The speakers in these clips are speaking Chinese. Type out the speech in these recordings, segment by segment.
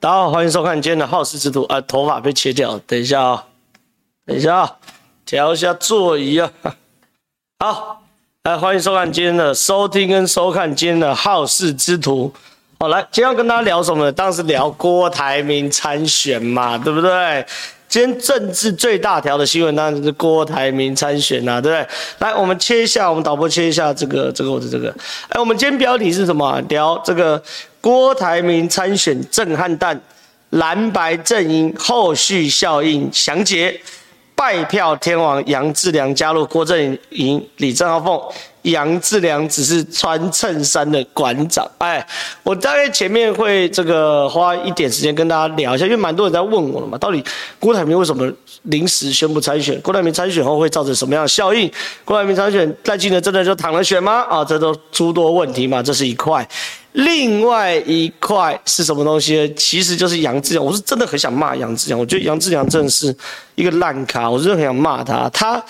大家好，欢迎收看今天的好事之徒啊！头发被切掉，等一下啊、等一下啊、哦，调一下座椅啊。好，来欢迎收看今天的收听跟收看今天的好事之徒。好，来，今天要跟大家聊什么呢？当然是聊郭台铭参选嘛，对不对？今天政治最大条的新闻当然是郭台铭参选呐、啊，对不对？来，我们切一下，我们导播切一下这个这个或者这个。哎，我们今天标题是什么？聊这个郭台铭参选震撼弹，蓝白阵营后续效应详解。败票天王杨志良加入郭阵营，李正浩凤。杨志良只是穿衬衫的馆长，哎，我大概前面会这个花一点时间跟大家聊一下，因为蛮多人在问我了嘛，到底郭台铭为什么临时宣布参选？郭台铭参选后会造成什么样的效应？郭台铭参选，赖清德真的就躺了选吗？啊，这都诸多问题嘛，这是一块。另外一块是什么东西？其实就是杨志良，我是真的很想骂杨志良，我觉得杨志良真的是一个烂咖，我真的很想骂他，他。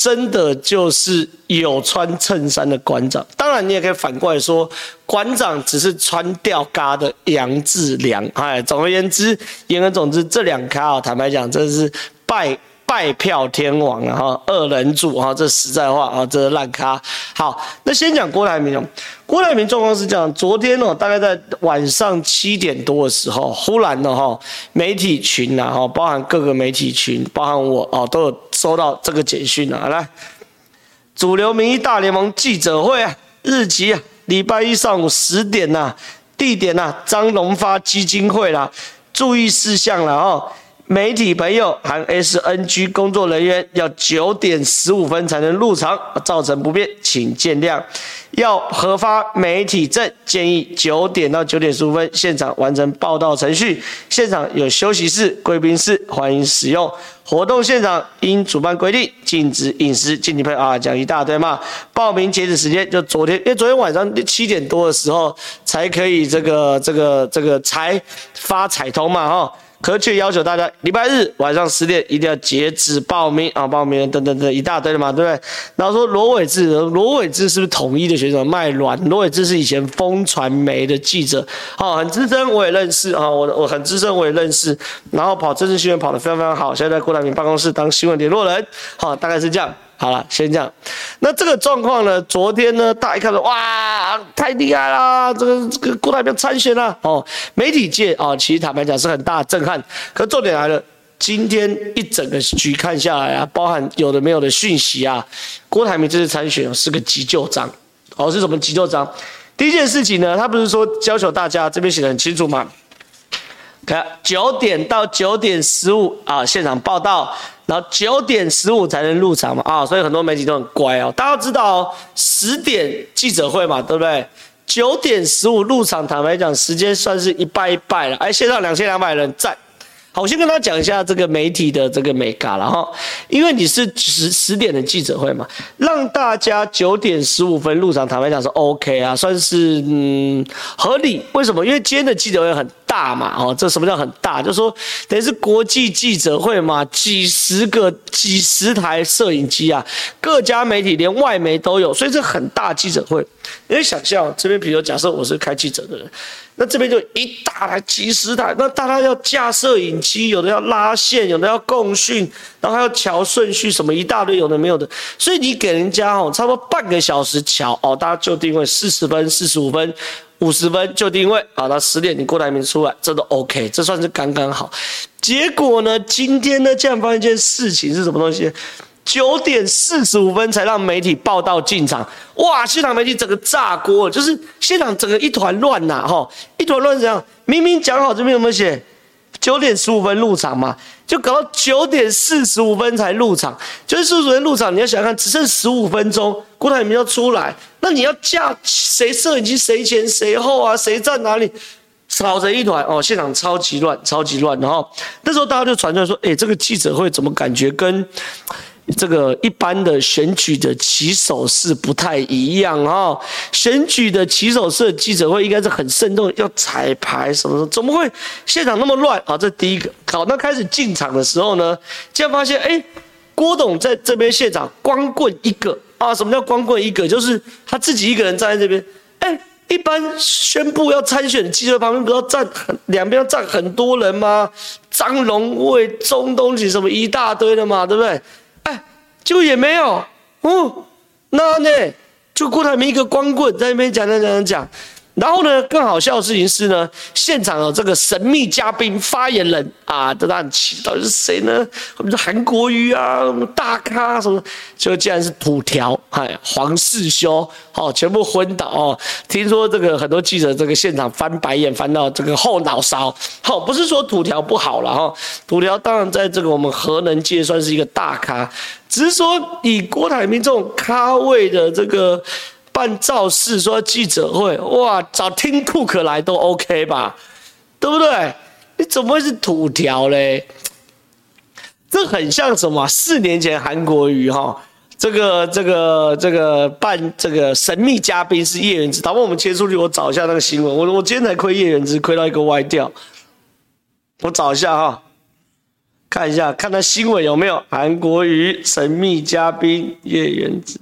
真的就是有穿衬衫的馆长，当然你也可以反过来说，馆长只是穿吊嘎的杨志良。哎，总而言之，言而总之，这两咖啊，坦白讲，真的是败。拜票天王啊，哈，二人组哈，这实在话啊，这是烂咖。好，那先讲郭台铭。郭台铭状况是这样，昨天哦，大概在晚上七点多的时候，忽然的哈，媒体群呐，哈，包含各个媒体群，包含我哦，都有收到这个简讯啊。来，主流民意大联盟记者会啊，日期啊，礼拜一上午十点呐，地点呐，张荣发基金会啦，注意事项了哦。媒体朋友含 SNG 工作人员要九点十五分才能入场，造成不便，请见谅。要核发媒体证，建议九点到九点十五分现场完成报道程序。现场有休息室、贵宾室，欢迎使用。活动现场因主办规定禁止饮食，敬请配合啊，讲一大堆嘛。报名截止时间就昨天，因为昨天晚上七点多的时候才可以这个这个这个才发彩通嘛，哈。可却要求大家礼拜日晚上十点一定要截止报名啊，报名等等等一大堆的嘛，对不对？然后说罗伟志，罗伟志是不是统一的学生卖卵？罗伟志是以前风传媒的记者，好，很资深，我也认识啊，我我很资深，我也认识。然后跑政治新闻跑得非常非常好，现在在郭台铭办公室当新闻联络人，好，大概是这样。好了，先这样。那这个状况呢？昨天呢，大家看到，哇，太厉害啦！这个这个郭台铭参选了哦，媒体界啊、哦，其实坦白讲是很大震撼。可重点来了，今天一整个局看下来啊，包含有的没有的讯息啊，郭台铭这次参选是个急救章。哦，是什么急救章？第一件事情呢，他不是说要求大家这边写得很清楚吗？看九点到九点十五啊，现场报道。然后九点十五才能入场嘛，啊，所以很多媒体都很乖哦。大家知道哦，十点记者会嘛，对不对？九点十五入场，坦白讲，时间算是一拜一拜了。哎，线上两千两百人在。好，我先跟他讲一下这个媒体的这个美感了哈，因为你是十十点的记者会嘛，让大家九点十五分入场，坦白讲是 OK 啊，算是嗯合理。为什么？因为今天的记者会很大嘛，哦，这什么叫很大？就说等于是国际记者会嘛，几十个、几十台摄影机啊，各家媒体连外媒都有，所以这很大记者会。你想象这边，比如假设我是开记者的人。那这边就一大台、几十台，那大家要架摄影机，有的要拉线，有的要共讯，然后还要调顺序，什么一大堆，有的没有的。所以你给人家哦，差不多半个小时调哦，大家就定位四十分、四十五分、五十分就定位啊，到十点你过来没出来，这都 OK，这算是刚刚好。结果呢，今天呢，竟然发生一件事情是什么东西？九点四十五分才让媒体报道进场，哇！现场媒体整个炸锅，就是现场整个一团乱呐，哈，一团乱这样。明明讲好这边有没有写九点十五分入场嘛，就搞到九点四十五分才入场，九点四十五分入场，你要想看，只剩十五分钟，郭台铭要出来，那你要架谁摄影机谁前谁后啊？谁站哪里？吵成一团哦，现场超级乱，超级乱。然后那时候大家就传出来说，哎，这个记者会怎么感觉跟？这个一般的选举的起手式不太一样啊，选举的起手式记者会应该是很慎重，要彩排什么的，怎么会现场那么乱啊？这第一个。好，那开始进场的时候呢，竟然发现，哎，郭董在这边现场光棍一个啊？什么叫光棍一个？就是他自己一个人站在这边，哎。一般宣布要参选的记者旁边不要站两边要站很多人吗？张荣味、钟东锦什么一大堆的嘛，对不对？就，也没有哦。那呢，就郭台铭一个光棍在那边讲讲讲讲。然后呢，更好笑的事情是呢，现场有这个神秘嘉宾发言人啊，都很奇，到底是谁呢？我们说韩国瑜啊，大咖什么，就竟然是土条，哎，黄世修，哦，全部昏倒哦。听说这个很多记者这个现场翻白眼，翻到这个后脑勺。好、不是说土条不好了哈、土条当然在这个我们核能界算是一个大咖，只是说以郭台铭这种咖位的这个。办造势说记者会，哇，找听库克来都 OK 吧，对不对？你怎么会是土条嘞？这很像什么？四年前韩国瑜哈，这个这个这个办这个神秘嘉宾是叶元之，打不我们切出去，我找一下那个新闻。我我今天才亏叶元之，亏到一个歪掉。我找一下哈，看一下看他新闻有没有韩国瑜神秘嘉宾叶元之。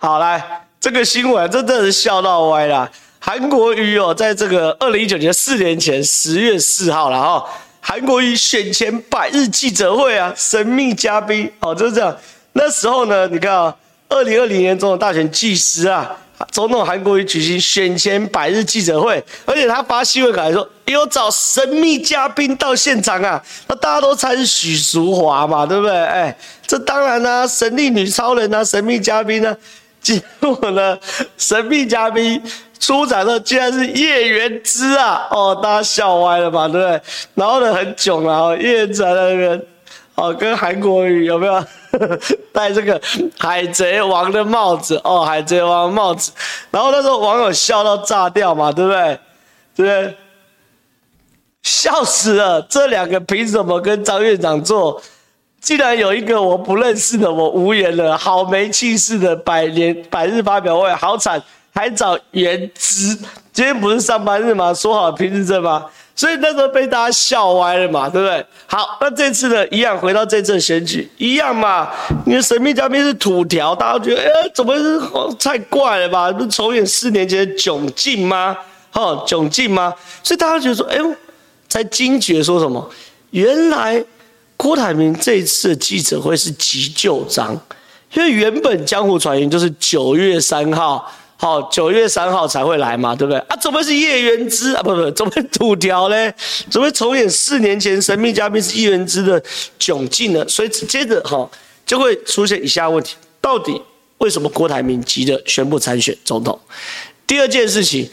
好，来这个新闻真的是笑到歪了。韩国瑜哦，在这个二零一九年四年前十月四号了哈，韩国瑜选前百日记者会啊，神秘嘉宾哦，就是这样。那时候呢，你看啊，二零二零年总统大选计时啊，总统韩国瑜举行选前百日记者会，而且他发新闻稿说有找神秘嘉宾到现场啊，那大家都猜是许淑华嘛，对不对？哎，这当然啦、神力女超人啊，神秘嘉宾、啊。结果呢，神秘嘉宾出场的竟然是叶元之啊！哦，大家笑歪了吧，对不对？然后呢，很囧啊，叶元之在那边，哦，跟韩国瑜有没有 戴这个海贼王的帽子？哦，海贼王帽子。然后那时候网友笑到炸掉嘛，对不对？对不对？笑死了，这两个凭什么跟张院长做？既然有一个我不认识的，我无言了。好没气势的百年百日发表会，好惨，还找元之。今天不是上班日吗？说好平日这吗？所以那时候被大家笑歪了嘛，对不对？好，那这次呢，一样回到这次选举，一样嘛。你的神秘嘉宾是土条，大家觉得，哎、怎么是太怪了吧？不是重演四年前的窘境吗？哈，窘境吗？所以大家觉得说，哎呦，才惊觉说什么？原来。郭台铭这一次的记者会是急就章，因为原本江湖传言就是九月三号，好，九月三号才会来嘛，对不对？啊，怎么是叶元之啊？不不，怎么土条呢？怎么重演四年前神秘嘉宾是叶元之的窘境呢？所以接着哈就会出现以下问题：到底为什么郭台铭急着宣布参选总统？第二件事情，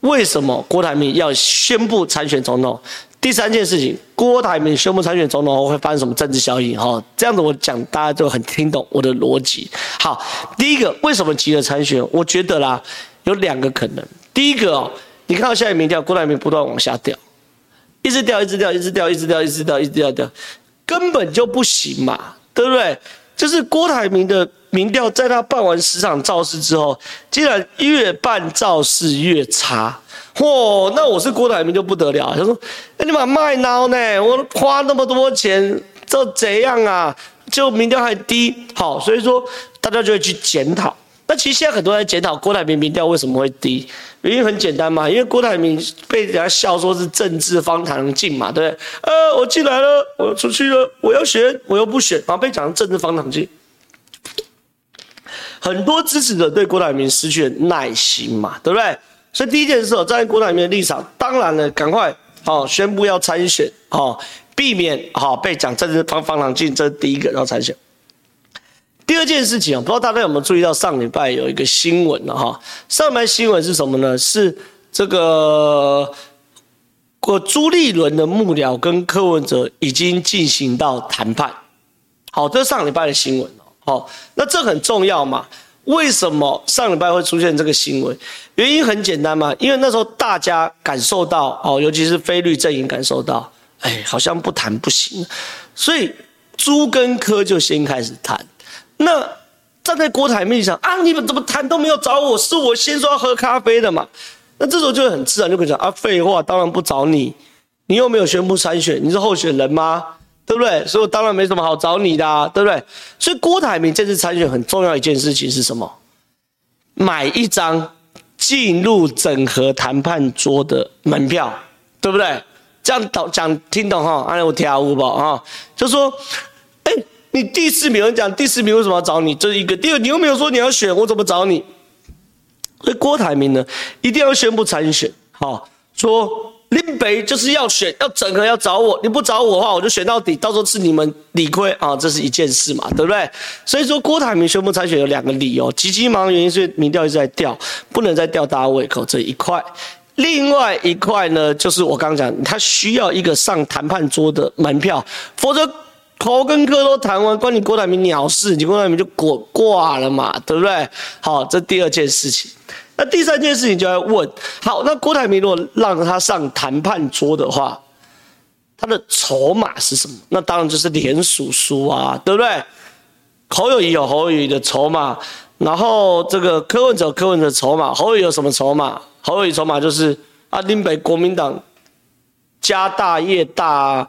为什么郭台铭要宣布参选总统？第三件事情，郭台铭宣布参选总统后会发生什么政治效应？哈，这样子我讲，大家就很听懂我的逻辑。好，第一个，为什么急着参选？我觉得啦，有两个可能。第一个哦，你看到现在民调，郭台铭不断往下掉，一直掉，一直掉，一直掉，一直掉，一直掉，一直掉，掉，根本就不行嘛，对不对？就是郭台铭的民调，在他办完十场造势之后，竟然越办造势越差。嚯、那我是郭台铭就不得了。他说：“哎，你妈卖孬呢？我花那么多钱，这怎样啊？就民调还低，好，所以说大家就会去检讨。那其实现在很多人在检讨郭台铭民调为什么会低，原因很简单嘛，因为郭台铭被人家笑说是政治方糖镜嘛，对不对？呃，我进来了，我出去了，我要选，我又不选，然后被讲成政治方糖镜。很多支持者对郭台铭失去了耐心嘛，对不对？”所以第一件事，站在郭台铭的立场，当然了，赶快哦宣布要参选哦，避免好被讲政治方方唐镜，这是第一个要参选。第二件事情啊，不知道大家有没有注意到上礼拜有一个新闻了哈？上礼拜新闻是什么呢？是这个过朱立伦的幕僚跟柯文哲已经进行到谈判。好，这是上礼拜的新闻哦。好，那这很重要嘛？为什么上礼拜会出现这个新闻？原因很简单嘛，因为那时候大家感受到哦，尤其是非绿阵营感受到，哎，好像不谈不行，所以朱跟柯就先开始谈。那站在郭台铭上啊，你们怎么谈都没有找我，是我先说要喝咖啡的嘛？那这时候就很自然就可以讲啊，废话，当然不找你，你又没有宣布参选，你是候选人吗？对不对？所以我当然没什么好找你的啊，对不对？所以郭台铭这次参选很重要一件事情是什么？买一张进入整合谈判桌的门票，对不对？这样讲讲听懂哈？按我跳舞吧啊，就说，哎，你第四名，我讲第四名为什么要找你？这是一个。第二，你又没有说你要选，我怎么找你？所以郭台铭呢，一定要宣布参选，好说。林北就是要选，要整合，要找我。你不找我的话，我就选到底。到时候是你们理亏啊，这是一件事嘛，对不对？所以说，郭台铭宣布参选有两个理由：急急忙的原因是民调一直在掉，不能再吊大家胃口这一块；另外一块呢，就是我刚讲，他需要一个上谈判桌的门票，否则口跟科都谈完，关你郭台铭鸟事，你郭台铭就滚挂了嘛，对不对？好，这第二件事情。那第三件事情就要问：好，那郭台铭如果让他上谈判桌的话，他的筹码是什么？那当然就是连署书啊，对不对？侯友宜有侯友宜的筹码，然后这个柯文哲柯文哲筹码，侯友宜有什么筹码？侯友宜筹码就是啊，林北国民党家大业大啊。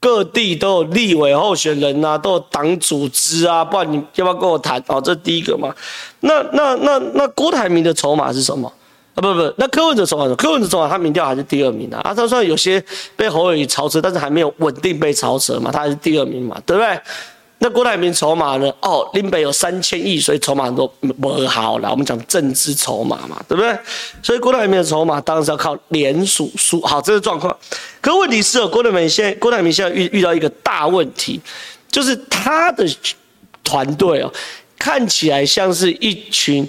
各地都有立委候选人啊，都有党组织啊，不然你要不要跟我谈？哦，这是第一个嘛。那那那那郭台铭的筹码是什么？啊，不不，那柯文哲筹码，柯文哲筹码他民调还是第二名啊。啊，他虽然有些被侯友宜超车，但是还没有稳定被超车嘛，他还是第二名嘛，对不对？那郭台铭筹码呢？哦，林北有三千亿，所以筹码都不好了。我们讲政治筹码嘛，对不对？所以郭台铭的筹码当然是要靠联署书。好，这个状况。可问题是哦，郭台铭现在郭台铭现在遇遇到一个大问题，就是他的团队哦，看起来像是一群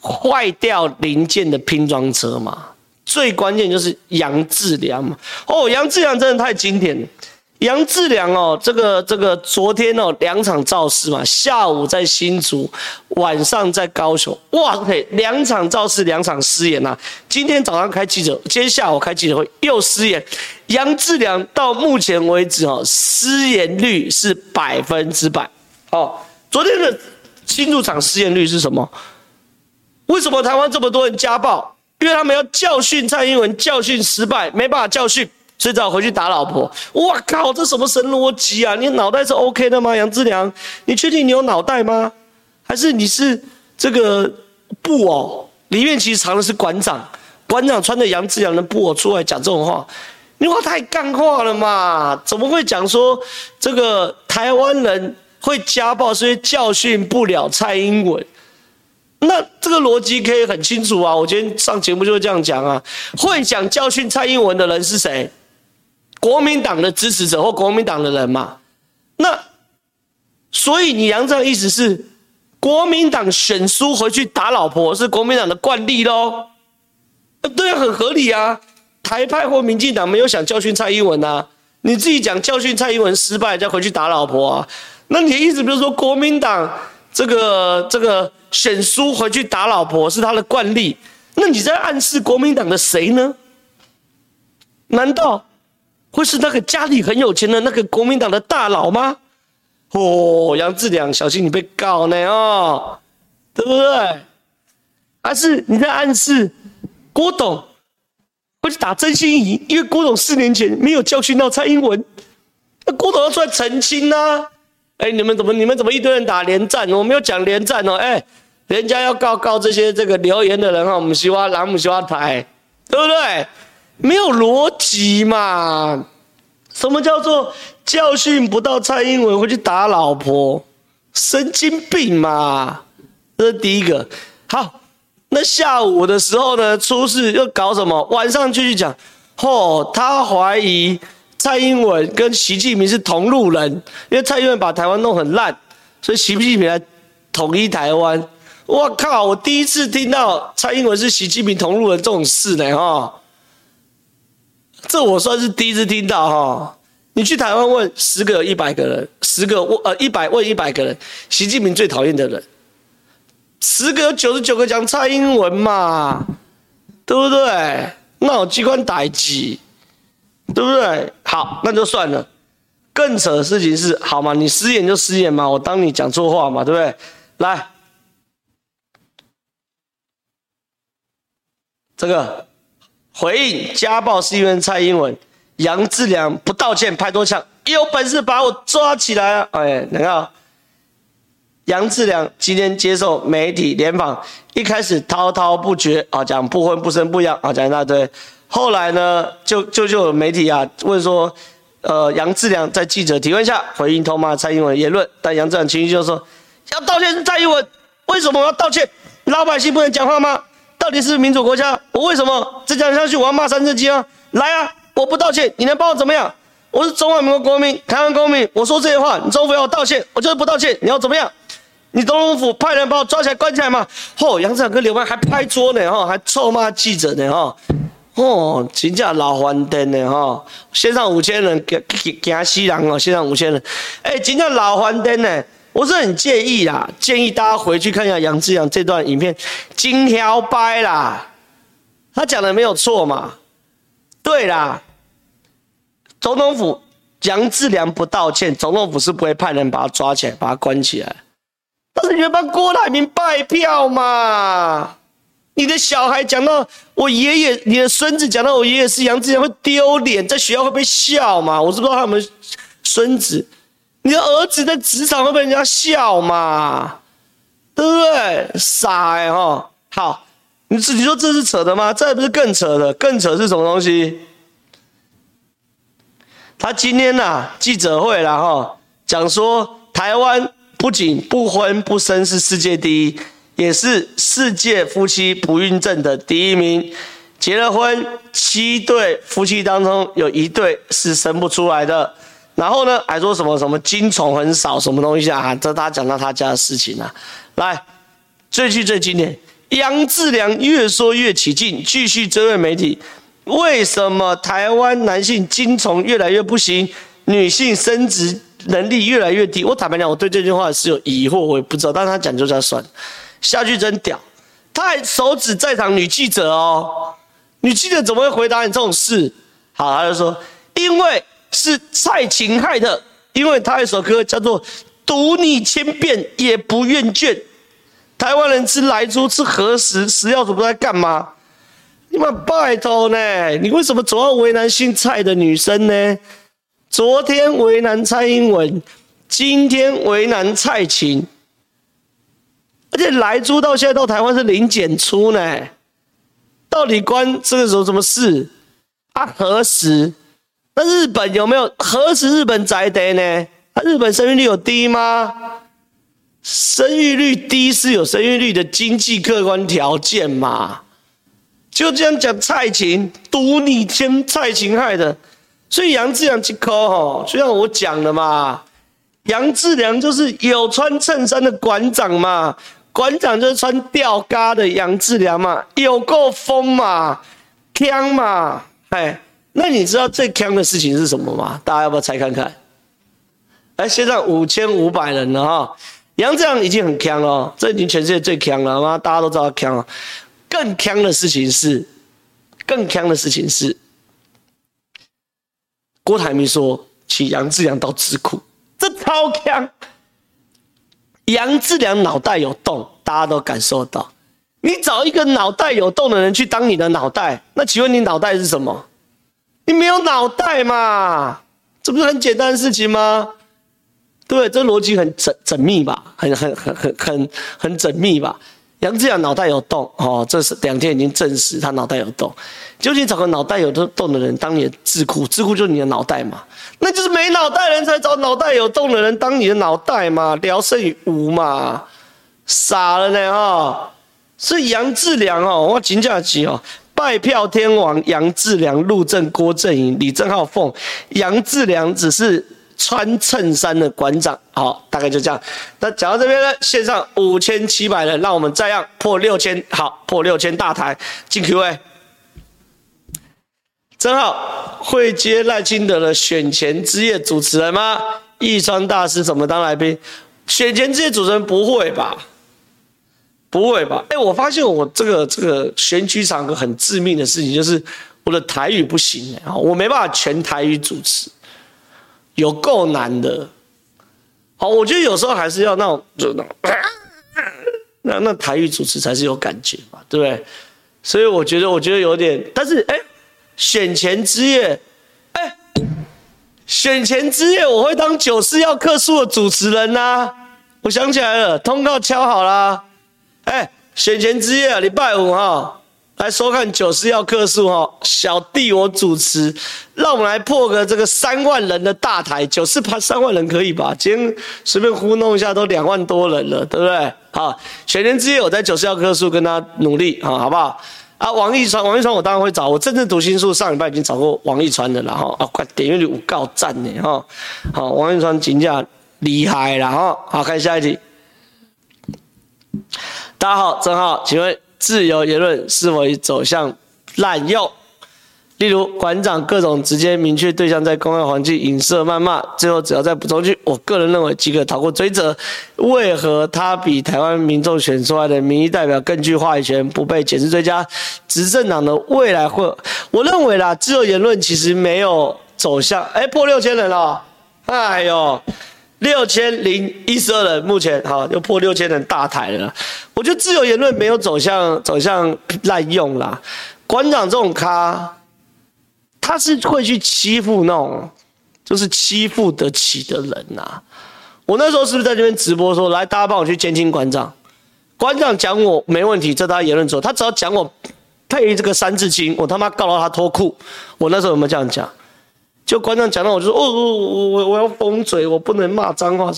坏掉零件的拼装车嘛。最关键就是杨志良嘛。哦，杨志良真的太经典了。杨志良哦，这个这个昨天哦两场造势嘛，下午在新竹，晚上在高雄，哇塞，两场造势，两场失言呐、啊。今天早上开记者，今天下午开记者会又失言。杨志良到目前为止哦，失言率是百分之百。哦，昨天的新竹场失言率是什么？为什么台湾这么多人家暴？因为他们要教训蔡英文，教训失败，没办法教训。所以只好回去打老婆。哇靠，这什么神逻辑啊？你脑袋是 OK 的吗？杨志良，你确定你有脑袋吗？还是你是这个布偶里面其实藏的是馆长？馆长穿着杨志良的布偶出来讲这种话，你话太干话了嘛？怎么会讲说这个台湾人会家暴，所以教训不了蔡英文？那这个逻辑可以很清楚啊！我今天上节目就会这样讲啊。会讲教训蔡英文的人是谁？国民党的支持者或国民党的人嘛，那所以你杨这样意思是，国民党选输回去打老婆是国民党的惯例咯？对啊，很合理啊。台派或民进党没有想教训蔡英文啊，你自己讲教训蔡英文失败再回去打老婆啊？那你的意思比如说国民党这个这个选输回去打老婆是他的惯例，那你在暗示国民党的谁呢？难道？会是那个家里很有钱的那个国民党的大佬吗？哦，杨志良，小心你被告呢哦，对不对？还是你在暗示郭董会去打曾心怡？因为郭董四年前没有教训到蔡英文，那郭董要出来澄清呢？哎，你们怎么你们怎么一堆人打连战？我没有讲连战哦，哎，人家要告告这些这个留言的人哈，我们希望蓝姆希望台，对不对？没有逻辑嘛？什么叫做教训不到蔡英文会去打老婆？神经病嘛！这是第一个。好，那下午的时候呢，出事又搞什么？晚上继续讲。哦，他怀疑蔡英文跟习近平是同路人，因为蔡英文把台湾弄很烂，所以习近平来统一台湾。我靠！我第一次听到蔡英文是习近平同路人这种事呢，哈。这我算是第一次听到哈，你去台湾问十个有一百个人，十个问呃一百问一百个人，习近平最讨厌的人，十个有九十九个讲蔡英文嘛，对不对？那我机关代志，对不对？好，那就算了。更扯的事情是，好嘛，你失言就失言嘛，我当你讲错话嘛，对不对？来。这个回应家暴是因为蔡英文，杨志良不道歉拍多枪，有本事把我抓起来啊！哎，你看，杨志良今天接受媒体联访，一开始滔滔不绝啊，讲不婚不生不养啊，讲一大堆，后来呢，就就就有媒体啊问说。呃，杨志良在记者提问下回应痛骂蔡英文言论，但杨志良情绪就说要道歉蔡英文，为什么我要道歉？老百姓不能讲话吗？到底是民主国家，我为什么再讲下去我要骂三字经啊？来啊，我不道歉，你能把我怎么样？我是中华民国国民，台湾公民，我说这些话，你政府要我道歉，我就是不道歉，你要怎么样？你总统府派人把我抓起来关起来吗？嚯、哦，杨志良跟刘邦还拍桌呢，哈，还臭骂记者呢，哈。哦，真正老翻天呢哈，线上五千人，惊惊死人哦！线上五千人，哎、欸，真正老翻天呢。我是很介意啦，建议大家回去看一下杨志良这段影片，金条掰啦，他讲的没有错嘛？对啦，总统府杨志良不道歉，总统府是不会派人把他抓起来，把他关起来。但是你要帮郭台铭拜票嘛？你的小孩讲到我爷爷，你的孙子讲到我爷爷是杨志良，会丢脸，在学校会被笑嘛？我是不知道他们孙子，你的儿子在职场会被人家笑嘛？对不对？傻哎、欸、哈！好，你你说这是扯的吗？这不是更扯的，更扯是什么东西？他今天呐、啊、记者会了哈，讲说台湾不仅不婚不生是世界第一。也是世界夫妻不孕症的第一名，结了婚七对夫妻当中有一对是生不出来的，然后呢还说什么什么精虫很少什么东西啊？这他讲到他家的事情啊。来，最句最经典，杨志良越说越起劲，继续追问媒体，为什么台湾男性精虫越来越不行，女性生殖能力越来越低？我坦白讲，我对这句话是有疑惑，我也不知道，但是他讲就这样算。下句真屌，他还手指在场女记者哦，女记者怎么会回答你这种事？好，他就说，因为是蔡琴害的，因为他有一首歌叫做《读你千遍也不厌倦》，台湾人吃莱猪吃何时？食药署都在干嘛？你们拜托呢？你为什么总要为难姓蔡的女生呢？昨天为难蔡英文，今天为难蔡琴。而且莱猪到现在到台湾是零检出呢，到底关这个时候什么事？啊，何时？那日本有没有？何时日本在的呢？啊，日本生育率有低吗？生育率低是有生育率的经济客观条件嘛？就这样讲，蔡琴赌你天蔡琴害的，所以杨志良去抠吼，就像我讲的嘛，杨志良就是有穿衬衫的馆长嘛。馆长就是穿吊嘎的杨志良嘛，有够疯嘛，锵嘛，哎，那你知道最坑的事情是什么吗？大家要不要猜看看？哎，现在五千五百人了哈，杨志良已经很坑了，这已经全世界最坑了嘛，大家都知道他锵了。更坑的事情是，更坑的事情是，郭台铭说请杨志良到智库，这超坑。杨志良脑袋有洞，大家都感受到。你找一个脑袋有洞的人去当你的脑袋，那请问你脑袋是什么？你没有脑袋嘛？这不是很简单的事情吗？对，这逻辑很缜缜密吧？很很很很很很缜密吧？杨志良脑袋有洞哦，这是两天已经证实他脑袋有洞。究竟找个脑袋有洞的人当你的智库，智库就是你的脑袋嘛？那就是没脑袋人才找脑袋有洞的人当你的脑袋嘛？聊胜于无嘛？傻了呢哈、哦！是杨志良哦，我请假期哦，拜票天王杨志良，陆正郭正颖、李正浩凤，杨志良只是。穿衬衫的馆长，好，大概就这样。那讲到这边呢，线上五千七百人，让我们再样破六千，好，破六千大台进 Q&A。正浩会接赖清德的选前之夜主持人吗？易川大师怎么当来宾？选前之夜主持人不会吧？不会吧？哎，我发现我这个这个选举场个很致命的事情，就是我的台语不行哎，我没办法全台语主持。有够难的，好，我觉得有时候还是要那种，那，那台语主持才是有感觉嘛，对不对？所以我觉得我觉得有点，但是哎，选前之夜，哎，选前之夜我会当九四要客诉的主持人呐、我想起来了，通告敲好了，哎，选前之夜礼拜五哈。来收看九四要客数哈，小弟我主持，让我们来破个这个三万人的大台，九四趴三万人可以吧？今天随便糊弄一下都两万多人了，对不对？好，选前之夜我在九四要客数跟他努力啊，好不好？啊，王一川，王一川我当然会找，我真正读心术上礼拜已经找过王一川的了哈，啊，快点阅率五告赞呢哈，好，王一川评价厉害了哈，好，看下一题，大家好，正浩，请问。自由言论是否已走向滥用？例如馆长各种直接明确对象在公开环境影射谩骂，最后只要再补充句，我个人认为即可逃过追责。为何他比台湾民众选出来的民意代表更具话语权，不被检视追加？执政党的未来会？我认为啦，自由言论其实没有走向，哎，破六千人了，哎呦。六千零一十二人，目前好又破六千人大台了。我觉得自由言论没有走向走向滥用啦。馆长这种咖，他是会去欺负那种就是欺负得起的人呐、啊。我那时候是不是在这边直播说，来大家帮我去监听馆长，馆长讲我没问题，这他言论自由，他只要讲我配这个三字经，我他妈告到他脱裤。我那时候有没有这样讲？就馆长讲到我就说，哦，我我我要封嘴，我不能骂脏话。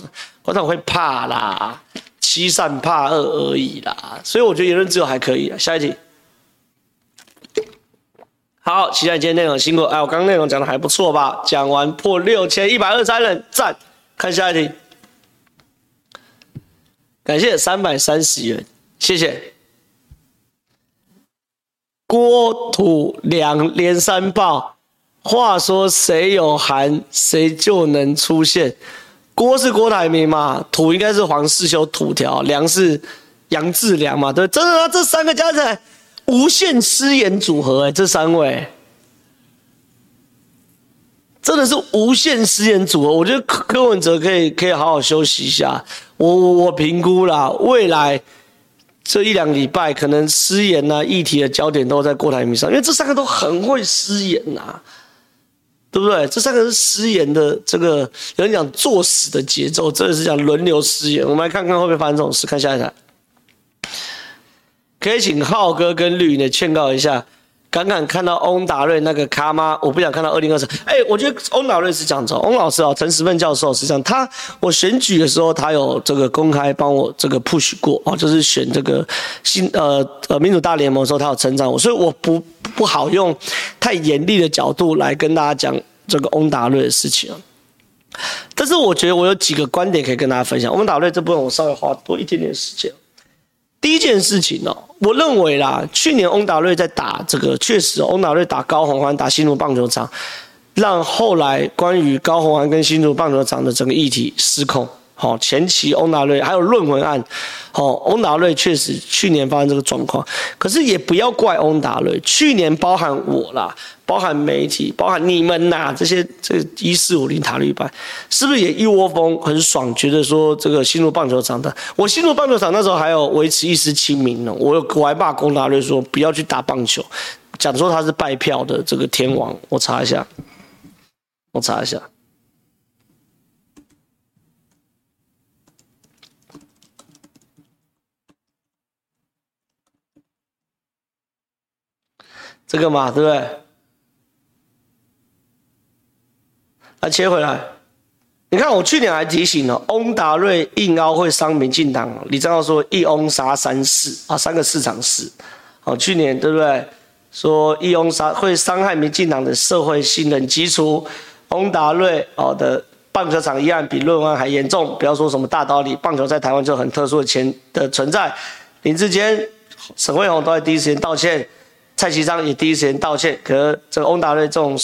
馆长会怕啦，欺善怕恶而已啦。所以我觉得言论自由还可以啊。下一题，好，期待今天内容辛苦。哎，我刚刚内容讲的还不错吧？讲完破六千一百二十三人赞，看下一题。感谢三百三十元，谢谢。郭土两连三爆。话说谁有函，谁就能出现。郭是郭台铭嘛？土应该是黄世修土条，梁是杨志良嘛？对，真的啊，这三个加起来无限失言组合哎、这三位真的是无限失言组合。我觉得柯文哲可以可以好好休息一下。我我我评估啦，未来这一两礼拜可能失言呐、啊，议题的焦点都在郭台铭上，因为这三个都很会失言呐、对不对？这三个是失言的，这个有人讲作死的节奏，真的是讲轮流失言。我们来看看会不会发生这种事。看下一台，可以请浩哥跟绿营的劝告一下。敢敢看到翁达瑞那个咖吗？我不想看到二零二四。哎，我觉得翁达瑞是这样子。翁老师啊，陈时奋教授是这样。他我选举的时候，他有这个公开帮我这个 push 过啊，就是选这个新呃呃民主大联盟的时候，他有称赞我，所以我不不好用太严厉的角度来跟大家讲这个翁达瑞的事情。但是我觉得我有几个观点可以跟大家分享。翁达瑞这部分我稍微花多一点点时间。第一件事情哦，我认为啦，去年翁达瑞在打这个，确实翁达瑞打高虹安、打新竹棒球场，让后来关于高虹安跟新竹棒球场的整个议题失控。好，前期翁达瑞还有论文案，好，翁达瑞确实去年发生这个状况，可是也不要怪翁达瑞，去年包含我啦，包含媒体，包含你们呐，这些这一四五零塔绿班，是不是也一窝蜂很爽，觉得说这个新竹棒球场的，我新竹棒球场那时候还有维持一丝清明呢，我有我还骂翁达瑞说不要去打棒球，讲说他是拜票的这个天王，我查一下，我查一下。这个嘛，对不对？来切回来，你看我去年还提醒了，翁达瑞硬凹会伤民进党。李正浩说一翁杀三市啊，三个市长死。好，去年对不对？说一翁杀会伤害民进党的社会信任基础。翁达瑞哦的棒球场一案比论文还严重，不要说什么大道理，棒球在台湾就很特殊的钱的存在。林志坚、沈慧虹都在第一时间道歉。蔡其昌也第一时间道歉，可是这个翁达瑞这种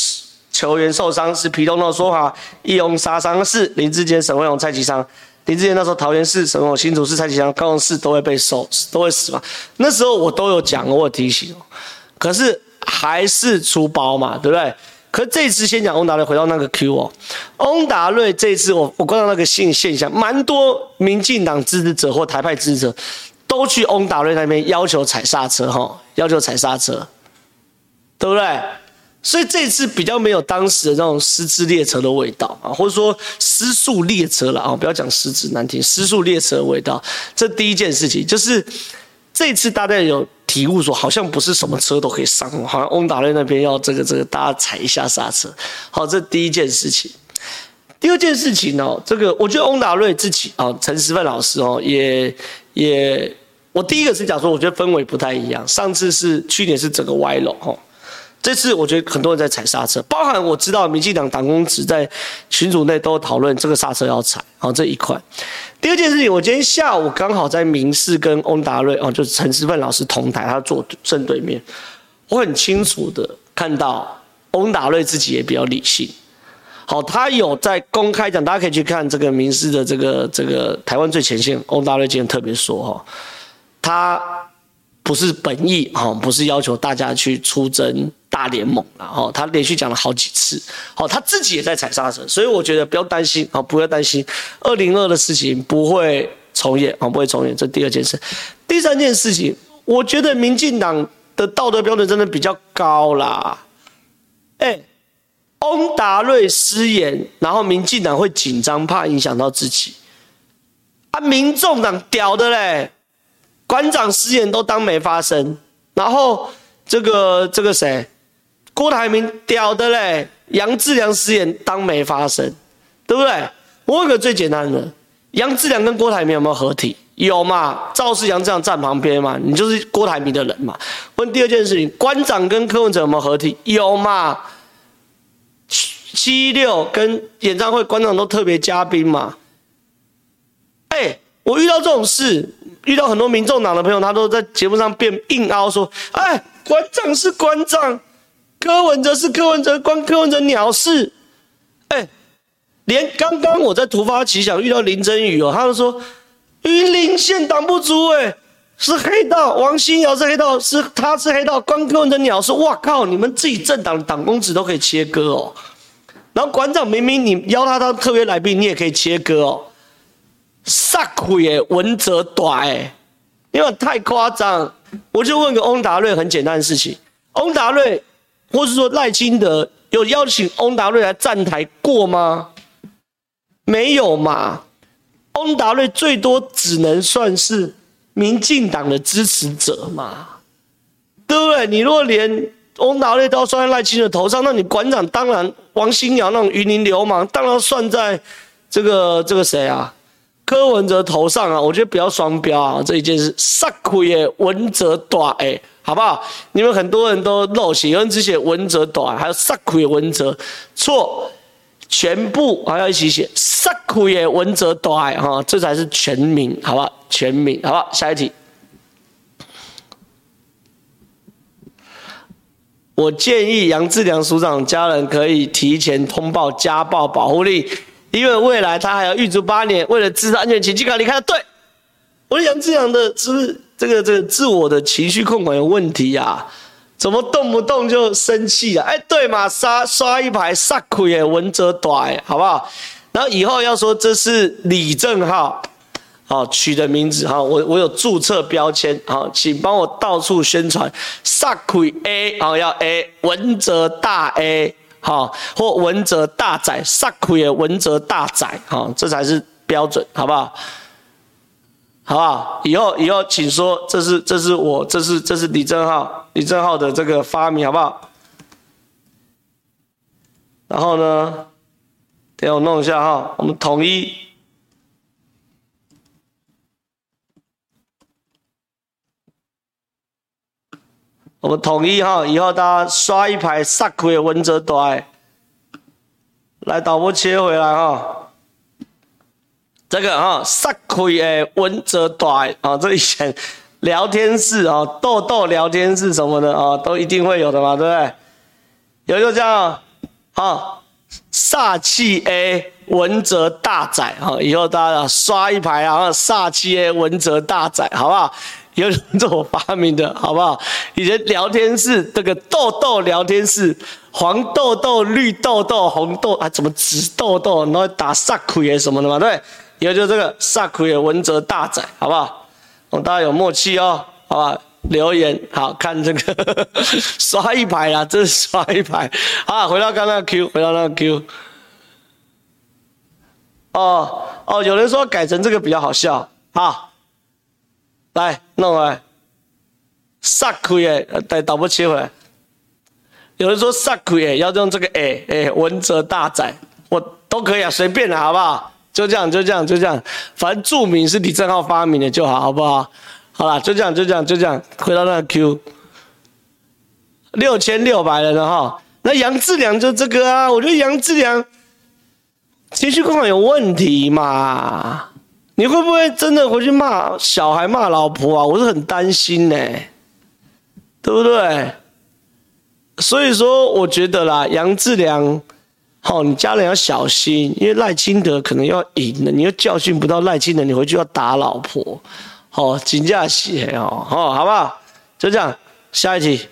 球员受伤是皮东的说法，一翁杀伤是林志坚、沈慧虹、蔡其昌。林志坚那时候桃园市、沈慧虹新竹市、蔡其昌高雄市都会被收，都会死嘛。那时候我都有讲，我有提醒，可是还是出包嘛，对不对？可是这次先讲翁达瑞，回到那个 Q 哦，翁达瑞这次我我观察那个现现象，蛮多民进党支持者或台派支持者。都去翁达瑞那边要求踩刹车，哈，要求踩刹车，对不对？所以这次比较没有当时的那种失智列车的味道啊，或者说失速列车了啊，不要讲失智难听，失速列车的味道。这第一件事情就是这次大家有体悟说，好像不是什么车都可以上，好像翁达瑞那边要这个这个大家踩一下刹车。好，这第一件事情。第二件事情哦，这个我觉得翁达瑞自己啊，陈时范老师哦，也也，我第一个是讲说，我觉得氛围不太一样。上次是去年是整个歪楼哈。这次我觉得很多人在踩刹车，包含我知道民进党党公职在群组内都讨论这个刹车要踩，好，这一块。第二件事情，我今天下午刚好在民视跟翁达瑞哦，就是陈时奋老师同台，他坐正对面，我很清楚的看到翁达瑞自己也比较理性，好，他有在公开讲，大家可以去看这个民视的这个这个台湾最前线，翁大瑞今天特别说哈，他不是本意哈，不是要求大家去出征。大联盟然后，他连续讲了好几次，好，他自己也在踩刹车，所以我觉得不要担心啊，不要担心，二零二的事情不会重演啊，不会重演。这第二件事，第三件事情，我觉得民进党的道德标准真的比较高啦。哎，翁达瑞失言，然后民进党会紧张，怕影响到自己啊，民众党屌的嘞，馆长失言都当没发生，然后这个这个谁？郭台铭屌的嘞，杨志良失言当没发生，对不对？我问个最简单的，杨志良跟郭台铭有没有合体？有嘛？赵世阳这样站旁边嘛？你就是郭台铭的人嘛？问第二件事情，馆长跟柯文哲有没有合体？有嘛？七六跟演唱会馆长都特别嘉宾嘛？哎、我遇到这种事，遇到很多民众党的朋友，他都在节目上变硬凹说，哎、欸，馆长是馆长。柯文哲是柯文哲，关柯文哲鸟事。哎、连刚刚我在突发奇想遇到林真宇哦，他们说云林县党部主委是黑道，王新尧是黑道，是他是黑道，关柯文哲鸟事。哇靠，你们自己政党党公子都可以切割哦。然后馆长明明你邀他当特别来宾，你也可以切割哦。撒亏耶，文哲短哎，因为太夸张。我就问个翁达瑞很简单的事情，翁达瑞。或是说赖清德有邀请翁达瑞来站台过吗？没有嘛。翁达瑞最多只能算是民进党的支持者嘛，对不对？你如果连翁达瑞都要算在赖清德头上，那你馆长当然王新尧那种云林流氓，当然算在这个这个谁啊？柯文哲头上啊？我觉得不要双标啊，这一件事。撒亏耶，文哲短哎。好不好？你们很多人都漏写，有人只写文哲短，还有撒亏文哲错，全部还要一起写撒亏文哲短哈，这才是全名，好不好？全名，好不好？下一题，我建议杨志良署长家人可以提前通报家暴保护令，因为未来他还要狱卒八年，为了自身安全，请尽快离开。对，我说杨志良的是不是？这个这个自我的情绪控管有问题呀、啊？怎么动不动就生气啊？哎，对嘛，刷刷一排撒亏耶，文哲短，好不好？然后以后要说这是李正浩，好取的名字哈，我我有注册标签，好，请帮我到处宣传萨奎 A，好要 A 文泽大 A，好或文泽大仔撒亏耶，文泽大仔，好，这才是标准，好不好？好不好？以后以后，请说，这是这是我，这是这是李正浩，李正浩的这个发明，好不好？然后呢，等我弄一下哈，我们统一，我们统一哈，以后大家刷一排萨克的文哲短，来导播切回来哈。这个啊，撒亏诶，文哲短啊，这以前聊天室啊，豆豆聊天室什么的啊，都一定会有的嘛，对不对？有就这样啊，煞气 A 文哲大仔啊，以后大家刷一排啊，煞气 A 文哲大仔，好不好？有人这我发明的，好不好？以前聊天室这个豆豆聊天室，黄豆豆、绿豆豆、红豆啊，怎么紫豆豆，然后打煞亏什么的嘛，对。以后就这个萨奎尔文哲大仔，好不好？我们大家有默契哦，好吧？留言好看这个 刷一排啦，这是刷一排。好，回到刚刚那个 Q，回到那个 Q。哦哦，有人说改成这个比较好笑，好，来弄来。撒亏耶，带导播切回来。有人说撒亏诶，要用这个诶诶文哲大仔，我都可以啊，随便的好不好？就这样，就这样，就这样，反正注明是李正浩发明的就好，好不好？好了，就这样，就这样，就这样，回到那个 Q，六千六百人了哈。那杨志良就这个啊，我觉得杨志良情绪控管有问题嘛？你会不会真的回去骂小孩、骂老婆啊？我是很担心呢、对不对？所以说，我觉得啦，杨志良。好，你家人要小心，因为赖清德可能要赢了，你又教训不到赖清德，你回去要打老婆。好，金价血哦，好，好不好？就这样，下一题。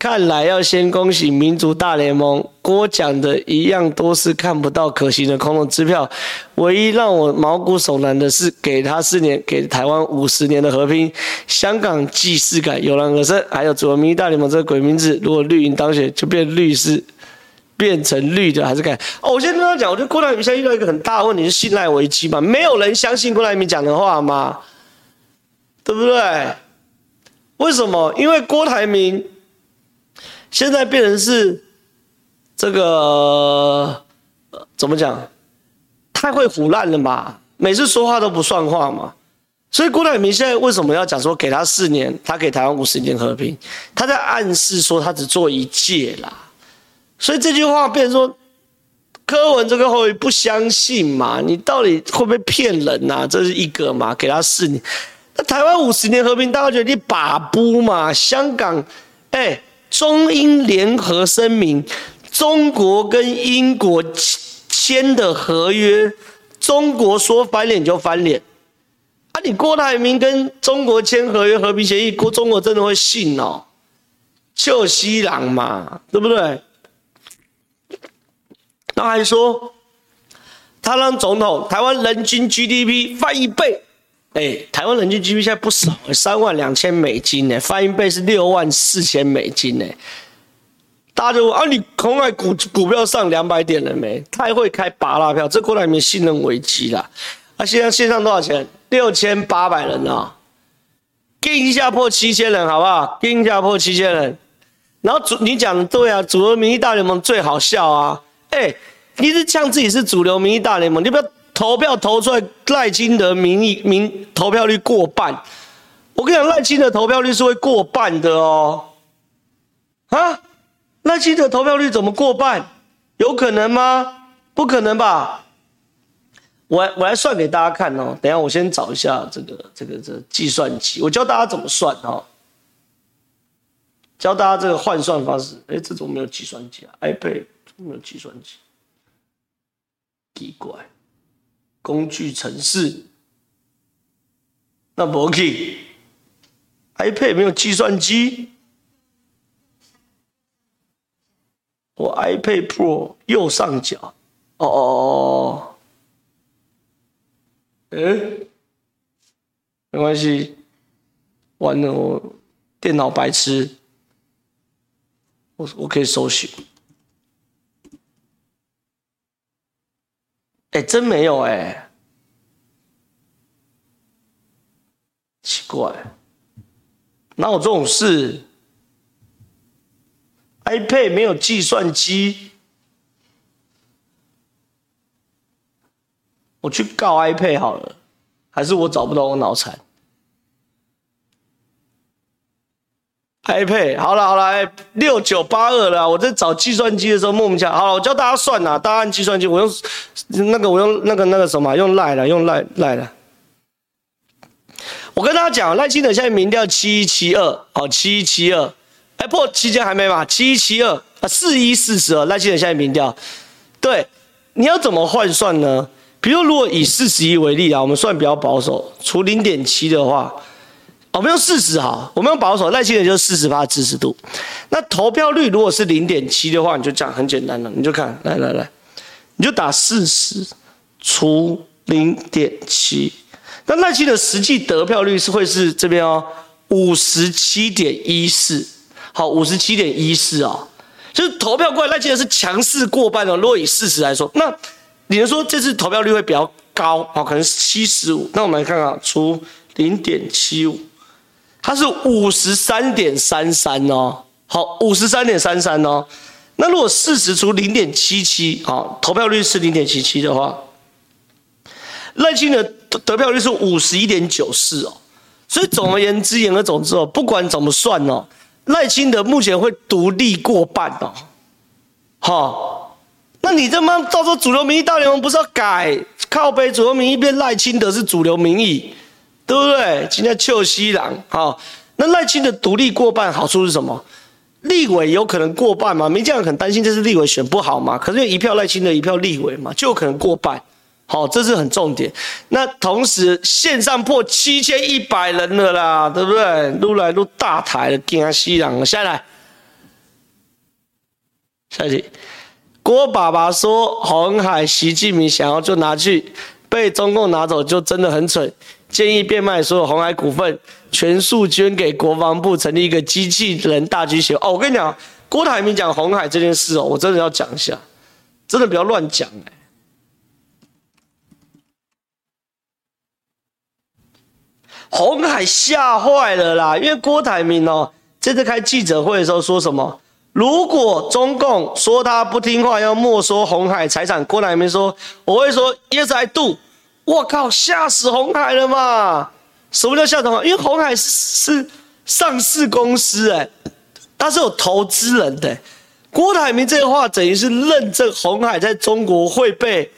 看来要先恭喜民族大联盟，郭讲的一样都是看不到可行的空头支票。唯一让我毛骨悚然的是，给他四年，给台湾五十年的和平。香港既视感油然而生，还有左民大联盟这个鬼名字，如果绿营当选，就变绿是变成绿的还是改？哦，我先跟他讲，我觉得郭台铭现在遇到一个很大的问题，是信赖危机嘛，没有人相信郭台铭讲的话吗？对不对？为什么？因为郭台铭。现在变成是这个怎么讲？太会胡烂了嘛！每次说话都不算话嘛。所以郭台铭现在为什么要讲说给他四年，他给台湾五十年和平？他在暗示说他只做一届啦。所以这句话变成说，柯文这个后裔不相信嘛？你到底会不会骗人呐、啊？这是一个嘛？给他四年，那台湾五十年和平，大家觉得你把不嘛？香港，哎、中英联合声明，中国跟英国签的合约，中国说翻脸就翻脸。啊，你郭台铭跟中国签合约和平协议，郭中国真的会信哦？就西朗嘛，对不对？他还说，他让总统台湾人均 GDP 翻一倍。哎、台湾人均 GDP 现在不少，三万两千美金呢，翻一倍是六万四千美金呢。大家就问啊，你恐怕股股票上两百点了没？太会开芭乐票，这过来没信任危机啦。啊，现在线上多少钱？六千八百人啊，跟一下破七千人，好不好？跟一下破七千人。然后主你讲对啊，主流民意大联盟最好笑啊。哎、你是呛自己是主流民意大联盟，你不要。投票投出来，赖清德民意民投票率过半。我跟你讲，赖清德投票率是会过半的哦。啊，赖清德投票率怎么过半？有可能吗？不可能吧？我我来算给大家看哦。等下我先找一下这个这个这计算机，我教大家怎么算哦。教大家这个换算方式。哎，这怎么没有计算机啊？iPad 没有计算机？奇怪。工具程式，那不 OK？iPad 没有计算机，我 iPad Pro 右上角，哦哦哦，哎，没关系，完了我电脑白痴，我我可以搜寻。哎，真没有哎，奇怪，哪有这种事？iPad 没有计算机，我去告 iPad 好了，还是我找不到我脑残？iPad 好了好了，六九八二了。我在找计算机的时候莫名其妙。好了，我教大家算呐，大家按计算机。我用那个，我用那个那个什么，用赖了，用赖赖了。我跟大家讲，赖清德现在民调七一七二，哦七一七二，哎破期间还没嘛？七一七二啊，四一四十二。赖清德现在民调，对，你要怎么换算呢？比如如果以四十一为例啊，我们算比较保守，除零点七的话。我们用四十哈，我们用保守，赖清德就是四十趴支持度。那投票率如果是零点七的话，你就这样很简单了，你就看，来来来，你就打四十除零点七。那赖清德实际得票率是会是这边哦，五十七点一四，好，五十七点一四啊，就是投票过来，赖清德是强势过半哦。如果以四十来说，那你能说这次投票率会比较高哦？可能是七十五。那我们来看看，除零点七五，它是五十三点三三哦。好，五十三点三三哦。那如果四十除零点七七，好，投票率是零点七七的话，赖清德。得票率是五十一点九四哦，所以总而言之，言而总之哦，不管怎么算哦，赖清德目前会独立过半哦，好，那你这么到时候主流民意大联盟不是要改靠背主流民意变赖清德是主流民意，对不对？今天邱西郎好，那赖清德独立过半好处是什么？立委有可能过半嘛？民进党很担心这次立委选不好嘛？可是一票赖清德一票立委嘛，就有可能过半。好，这是很重点。那同时线上破七千一百人了啦，对不对？撸来撸大台了，惊死人了。下来，下去。郭爸爸说，红海习近平想要就拿去，被中共拿走就真的很蠢。建议变卖所有红海股份，全数捐给国防部，成立一个机器人大军协。哦，我跟你讲，郭台铭讲红海这件事哦，我真的要讲一下，真的不要乱讲哎。红海吓坏了啦，因为郭台铭哦，这次开记者会的时候说什么？如果中共说他不听话要没收红海财产，郭台铭说我会说 Yes I do。我靠，吓死红海了嘛？什么叫吓死鸿海？因为红海是上市公司哎，他是有投资人的。郭台铭这个话等于是认证红海在中国会被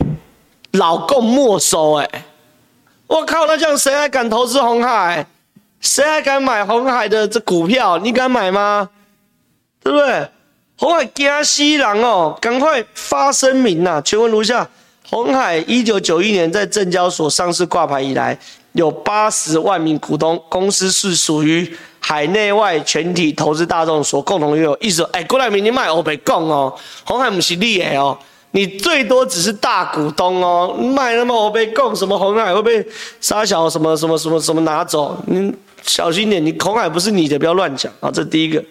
老共没收哎。我靠！那这样谁还敢投资红海？谁还敢买红海的这股票？你敢买吗？对不对？红海惊死人哦！赶快发声明呐、全文如下：鸿海一九九一年在证交所上市挂牌以来，有八十万名股东，公司是属于海内外全体投资大众所共同拥有。意思，哎，郭台铭你买我别讲哦，鸿海不是你的哦。你最多只是大股东哦，卖那么我被供什么鸿海会被杀小什么什么什么什么拿走，你小心点，你鸿海不是你的，不要乱讲啊！这第一个，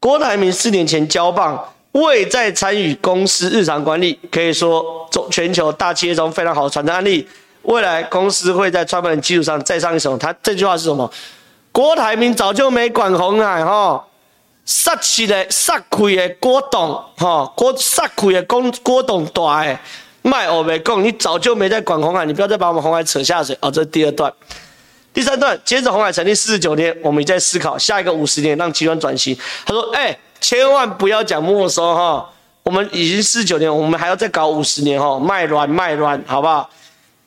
郭台铭四年前交棒，未再参与公司日常管理，可以说中全球大企业中非常好的传承案例。未来公司会在创办人基础上再上一层。他这句话是什么？郭台铭早就没管鸿海哈。杀起来杀亏的郭董，哈郭杀亏的郭郭董大诶，卖欧美供，你早就没在管鸿海，你不要再把我们鸿海扯下水哦。这是第二段，第三段，接着鸿海成立四十九年，我们也在思考下一个五十年让集团转型。他说，哎、千万不要讲没收哈，我们已经四九年，我们还要再搞五十年哈，卖卵卖卵，好不好？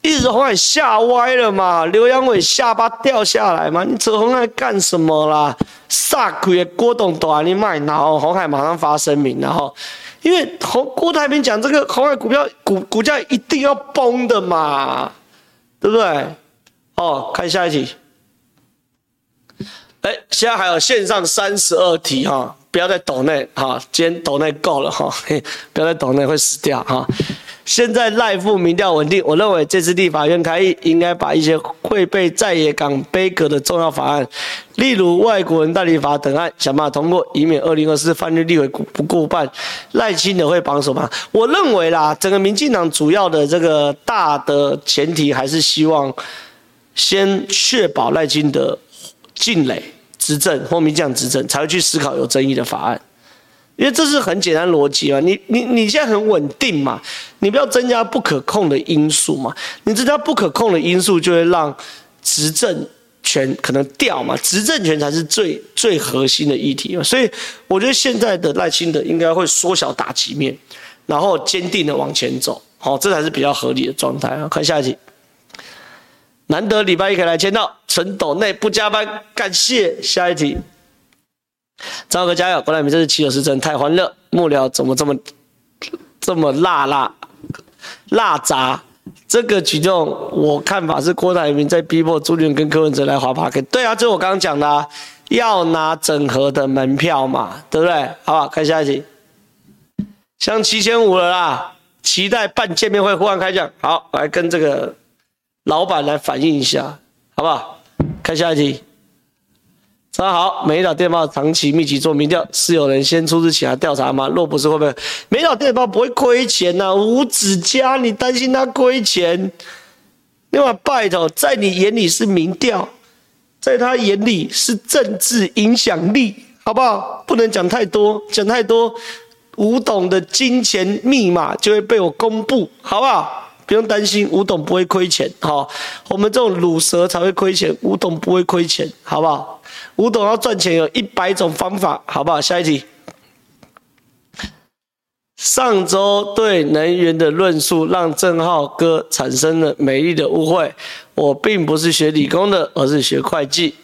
一直鸿海吓歪了嘛，刘扬伟下巴掉下来嘛，你扯红海干什么啦？撒亏郭董短你卖，然后红海马上发声明，然后因为红郭台铭讲这个红海股票股股价一定要崩的嘛，对不对？哦，看下一题。哎，现在还有线上三十二题哈，不要再抖内哈，今天抖内够了哈，不要再抖内会死掉哈。现在赖富民调稳定，我认为这次立法院开议应该把一些会被在野党杯葛的重要法案，例如外国人代理法等案，想办法通过，以免二零二四泛绿立委不过半，赖清德会绑手吗？我认为啦，整个民进党主要的这个大的前提还是希望先确保赖清德进垒执政或民进党执政，才会去思考有争议的法案。因为这是很简单逻辑啊，你你你现在很稳定嘛，你不要增加不可控的因素嘛，你增加不可控的因素就会让执政权可能掉嘛，执政权才是最最核心的议题嘛，所以我觉得现在的赖清德应该会缩小打击面，然后坚定的往前走，好，这才是比较合理的状态啊。看下一题，难得礼拜一可以来签到，陈斗内不加班，感谢。下一题。张哥加油！郭台铭这次骑手是真太欢乐，幕僚怎么这么这么辣辣辣杂？这个举动我看法是郭台铭在逼迫朱立伦跟柯文哲来滑趴。对啊，就是我刚刚讲的、啊，要拿整合的门票嘛，对不对？好吧，看下一题，像七千五了啦，期待办见面会，忽然开讲。好，来跟这个老板来反映一下，好不好？看下一题。大家好，美岛电报长期密集做民调，是有人先出资请他调查吗？若不是，会不会？美岛电报不会亏钱呐、啊，吴子嘉，你担心他亏钱？另外，拜托，在你眼里是民调，在他眼里是政治影响力，好不好？不能讲太多，讲太多，吴董的金钱密码就会被我公布，好不好？不用担心，吴董不会亏钱，好，我们这种卤蛇才会亏钱，吴董不会亏钱，好不好？吴董要赚钱有一百种方法，好不好？下一题。上周对能源的论述让正浩哥产生了美丽的误会，我并不是学理工的，而是学会计。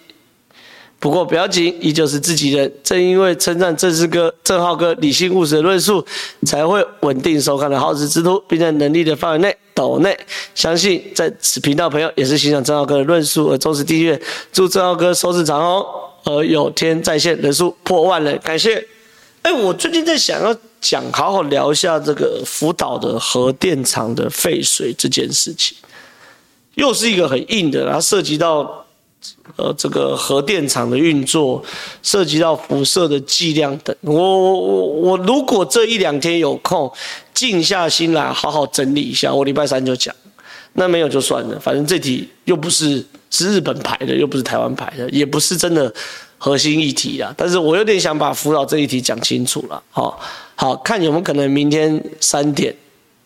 不过不要紧，依旧是自己人。正因为称赞正是哥、正浩哥理性务实的论述，才会稳定收看的皓事之徒，并在能力的范围内抖内。相信在此频道朋友也是欣赏正浩哥的论述而忠实订阅。祝正浩哥收视长虹，而有天在线人数破万人。感谢。哎，我最近在想要讲，好好聊一下这个福岛的核电厂的废水这件事情，又是一个很硬的，然后涉及到。呃，这个核电厂的运作涉及到辐射的剂量等，我我我我如果这一两天有空，静下心来好好整理一下，我礼拜三就讲。那没有就算了，反正这题又不是是日本排的，又不是台湾排的，也不是真的核心议题啦。但是我有点想把福岛这一题讲清楚了。好，好看有没有可能明天三点，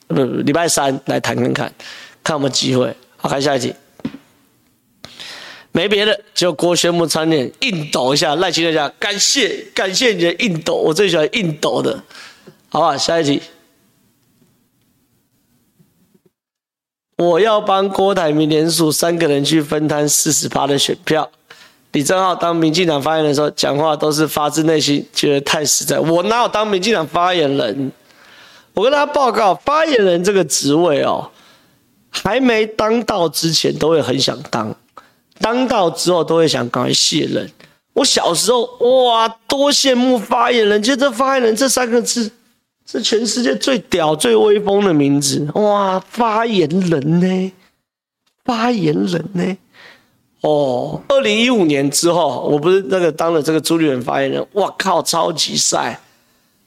不不，礼拜三来谈看看，看有没有机会。好，看下一题。没别的，就郭宣木参演硬抖一下，赖清德讲感谢感谢你的硬抖，我最喜欢硬抖的，好吧？下一题，我要帮郭台铭连署三个人去分摊四十趴的选票。李正浩当民进党发言人的时候，讲话都是发自内心，觉得太实在。我哪有当民进党发言人？我跟大家报告，发言人这个职位哦，还没当到之前，都会很想当。当到之后都会想赶快卸任。我小时候哇，多羡慕发言人，就这发言人这三个字是全世界最屌、最威风的名字哇！发言人呢？发言人呢？哦，二零一五年之后，我不是那个当了这个朱立伦发言人，哇靠，超级帅，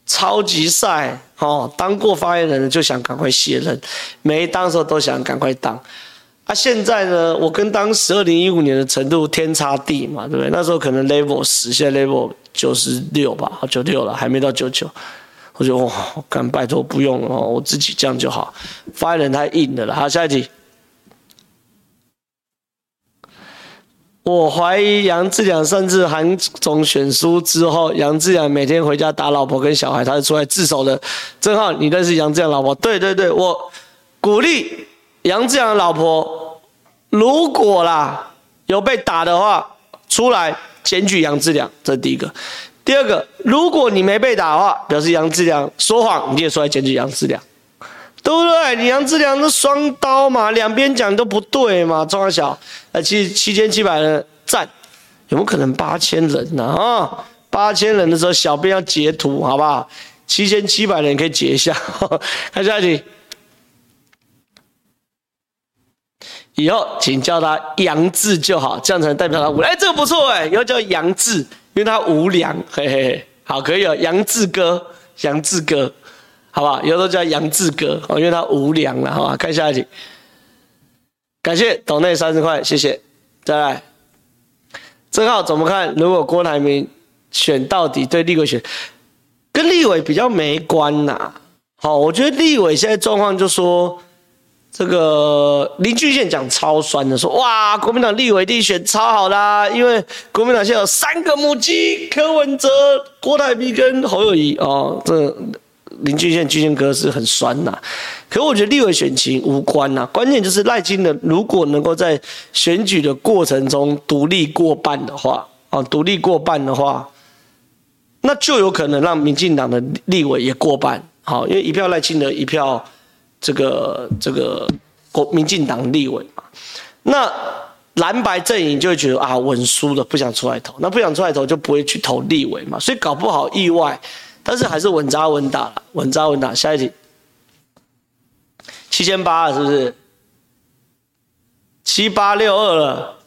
超级帅哦！当过发言人的就想赶快卸任，没当的时候都想赶快当。啊，现在呢，我跟当时二零一五年的程度天差地嘛，对不对？那时候可能 level 十，现在 level 九十六吧，九六了，还没到九九。我就哇，干拜托不用了，我自己这样就好。发言人太硬的了。好，下一题。我怀疑杨志良甚至韩总选书之后，杨志良每天回家打老婆跟小孩，他是出来自首的。正皓，你认识杨志良老婆？对对对，我鼓励杨志良的老婆。如果啦有被打的话，出来检举杨志良，这是第一个。第二个，如果你没被打的话，表示杨志良说谎，你也出来检举杨志良，对不对？你杨志良是双刀嘛，两边讲都不对嘛。中华小，呃，七七千七百人赞，有没有可能八千人呢？啊，八千人的时候，小编要截图，好不好？七千七百人可以截一下，看下一题。以后请叫他杨志就好，这样才能代表他无良。哎，这个不错哎，以后叫杨志，因为他无良，嘿嘿嘿，好，可以哦，杨志哥，杨志哥，好不好？以后都叫杨志哥，哦，因为他无良了，好吧？看下一题，感谢斗内三十块，谢谢。再来，正皓怎么看？如果郭台铭选到底，对立委选，跟立委比较没关呐。好，我觉得立委现在状况就说。这个林俊宪讲超酸的，说哇，国民党立委地选超好啦，因为国民党现在有三个母鸡，柯文哲、郭台铭跟侯友宜哦。这林俊宪俊宪哥是很酸呐，可我觉得立委选情无关呐，关键就是赖清德如果能够在选举的过程中独立过半的话，啊，独立过半的话，那就有可能让民进党的立委也过半，好，因为一票赖清德，一票。这个这个国民进党立委嘛，那蓝白阵营就会觉得啊稳输了，不想出来投，那不想出来投就不会去投立委嘛，所以搞不好意外，但是还是稳扎稳打，稳扎稳打。下一题，七千八，是不是？七八六二了，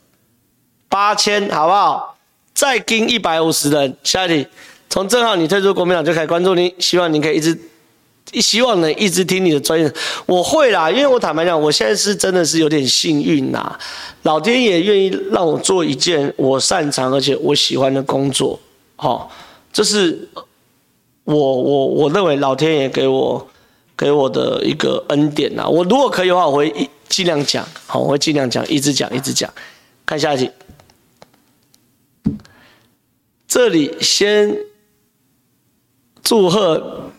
八千，好不好？再跟一百五十人，下一题。从正好你退出国民党就开始关注你，希望你可以一直，希望能一直听你的专业。我会啦，因为我坦白讲，我现在是真的是有点幸运呐，老天爷愿意让我做一件我擅长而且我喜欢的工作，好，这是我我我认为老天爷给我给我的一个恩典呐。我如果可以的话，我会尽量讲，好，我会尽量讲，一直讲，一直讲。看下一题，这里先。祝贺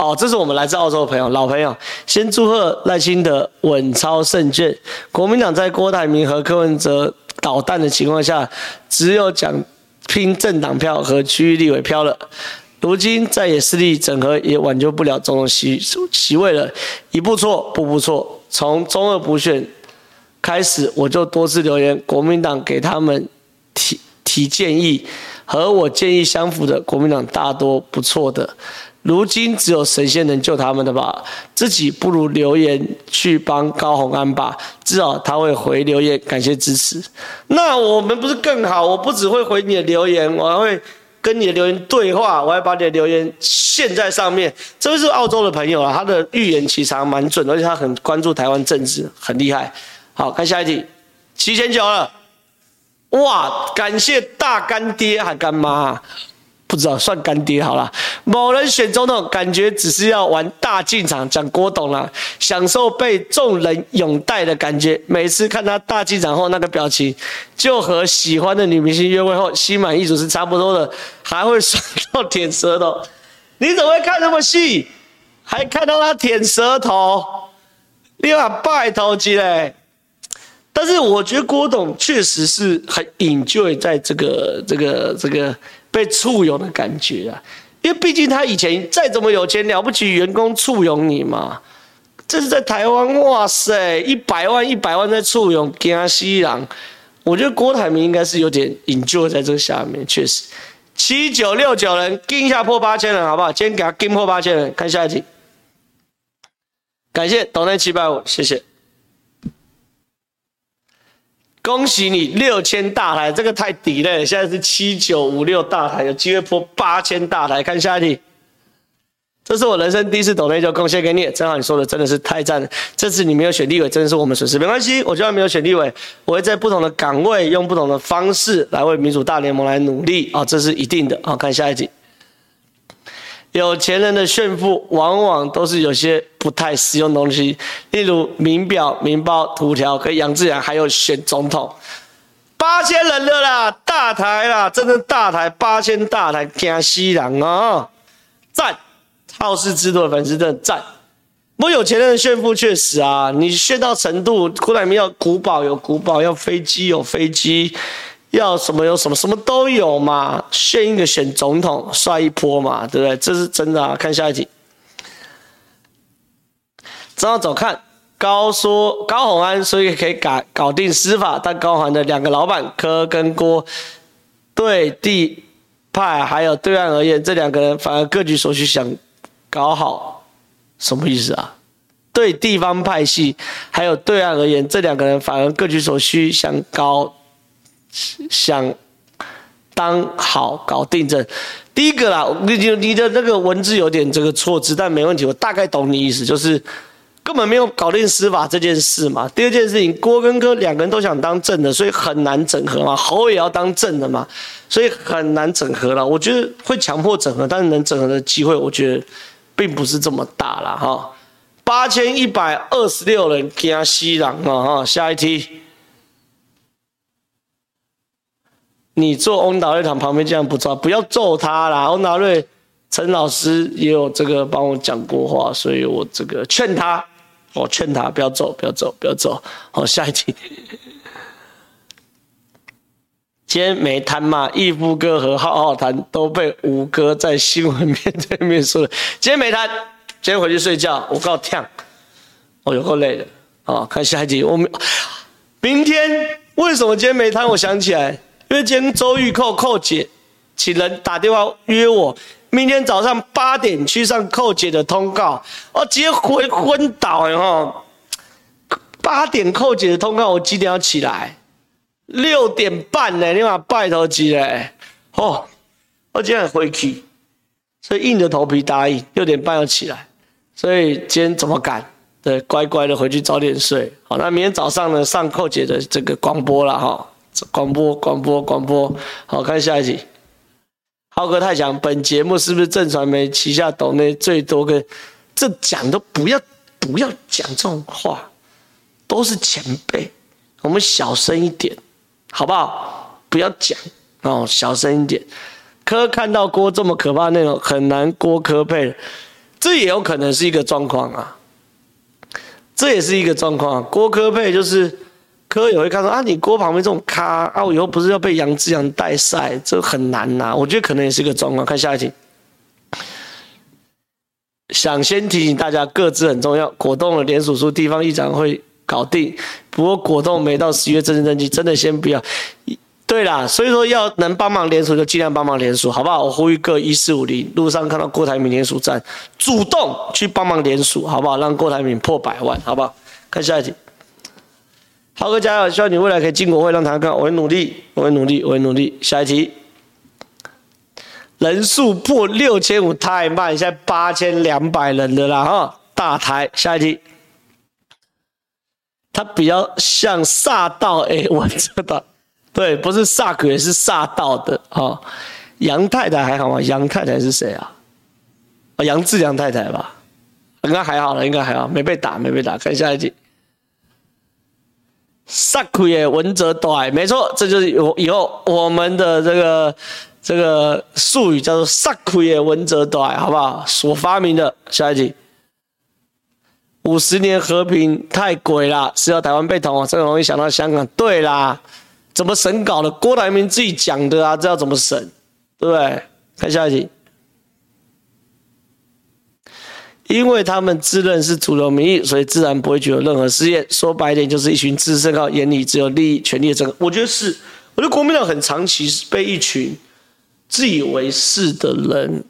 哦，这是我们来自澳洲的朋友，老朋友。先祝贺赖清德稳操胜券。国民党在郭台铭和柯文哲捣蛋的情况下，只有讲拼政党票和区域立委票了。如今在野势力整合也挽救不了总统席席位了，一步错步步错。从中二补选开始，我就多次留言，国民党给他们提提建议。和我建议相符的国民党大多不错的，如今只有神仙能救他们的吧？自己不如留言去帮高虹安吧，至少他会回留言感谢支持。那我们不是更好？我不只会回你的留言，我还会跟你的留言对话，我还把你的留言献在上面。这位是澳洲的朋友啊，他的预言其实还蛮准，而且他很关注台湾政治，很厉害。好，看下一题，七千九了。哇！感谢大干爹还干妈，不知道算干爹好了。某人选总统，感觉只是要玩大进场，讲郭董啦，享受被众人拥戴的感觉。每次看他大进场后那个表情，就和喜欢的女明星约会后心满意足是差不多的，还会爽到舔舌头。你怎么会看那么细？还看到他舔舌头？你把拜头机嘞？但是我觉得郭董确实是很 enjoy 在这个这个这个被簇拥的感觉啊，因为毕竟他以前再怎么有钱了不起，员工簇拥你嘛。这是在台湾，哇塞，一百万一百万在簇拥，惊死人。我觉得郭台铭应该是有点 enjoy 在这下面，确实。七九六九人，跟一下破八千人，好不好？今天给他跟破八千人，看下一题。感谢斗内七百五，谢谢。恭喜你六千大台，这个太低了。现在是七九五六大台，有机会破八千大台。看下一题，这是我人生第一次抖内就贡献给你。正好你说的真的是太赞了。这次你没有选立委，真的是我们损失，没关系。我就算没有选立委，我会在不同的岗位用不同的方式来为民主大联盟来努力啊，这是一定的。好，看下一题。有钱人的炫富，往往都是有些不太实用的东西，例如名表、名包、土条，跟杨志良还有选总统，八千人了啦，大台啦，真的大台，八千大台，惊死人啊！赞，好事之徒的粉丝真的赞。不过有钱人的炫富确实啊，你炫到程度，郭台铭要古堡有古堡，要飞机有飞机。要什么有什么，什么都有嘛，选一个选总统帅一波嘛，对不对？这是真的啊！看下一题，这样走看高说高宏安，所以可以搞搞定司法，但高虹安的两个老板柯跟郭对地派还有对岸而言，这两个人反而各取所需，想搞好，什么意思啊？对地方派系还有对岸而言，这两个人反而各取所需，想搞。想当好搞定这，第一个啦，你你的那个文字有点这个错字，但没问题，我大概懂你意思，就是根本没有搞定司法这件事嘛。第二件事情，郭跟哥两个人都想当正的，所以很难整合嘛。侯也要当正的嘛，所以很难整合了。我觉得会强迫整合，但是能整合的机会，我觉得并不是这么大了哈。八千一百二十六人惊死人啊哈，下一题。你坐翁达瑞堂旁边这样不抓，不要揍他啦！翁达瑞陈老师也有这个帮我讲过话，所以我这个劝他，我劝他不要揍，不要揍，不要揍。好，下一题。今天没谈嘛？义父哥和浩浩谈都被吴哥在新闻面对面说了。今天没谈，今天回去睡觉。我告诉你，我有够累的。好，看下一题。我们明天为什么今天没谈？我想起来。因为今天周玉蔻扣姐请人打电话约我，明天早上八点去上扣姐的通告，我直接昏昏倒哎哈！八点扣姐的通告，我几点要起来？六点半呢？你妈拜托几嘞？哦，我今天回去，所以硬着头皮答应六点半要起来。所以今天怎么赶？对，乖乖的回去早点睡。好，那明天早上呢，上扣姐的这个广播了哈，广播广播广播。好，看下一集。浩哥太强，本节目是不是正传媒旗下抖内最多跟？这讲都不要不要讲这种话，都是前辈，我们小声一点，好不好？不要讲哦，小声一点。柯看到郭这么可怕内容，很难郭柯配。这也有可能是一个状况啊，这也是一个状况啊。郭柯配就是柯也会看到啊，你锅旁边这种咖啊，我以后不是要被杨志阳带赛，这很难呐、我觉得可能也是一个状况。看下一题，想先提醒大家，个资很重要。果冻的联署书，地方议长会搞定。不过果冻没到十月正式登记，真的先不要。对啦，所以说要能帮忙连署就尽量帮忙连署，好不好？我呼吁各一四五零路上看到郭台铭连署站，主动去帮忙连署，好不好？让郭台铭破百万，好不好？看下一题，浩哥加油！希望你未来可以进国会，让台湾更好。我会努力，我会努力，我会努力。下一题，人数破六千五太慢，现在八千两百人的啦哈，大台。下一题，他比较像煞道哎，我知道。对，不是煞鬼，是煞道的哈。杨太太还好吗？杨太太是谁啊？啊，杨志良太太吧？应该还好了，应该还好，没被打，没被打。看下一题。煞鬼的文哲短，没错，这就是以以后我们的这个这个术语叫做煞鬼的文哲短，好不好？所发明的。下一集。五十年和平太鬼了，是要台湾被统，这个容易想到香港。对啦。怎么审稿的？郭台铭自己讲的啊，这要怎么审？对不对？看下一题。因为他们自认是主流民意，所以自然不会具有任何试验。说白一点，就是一群自身靠眼里只有利益、权力的政客。我觉得是，我觉得国民党很长期是被一群自以为是的人，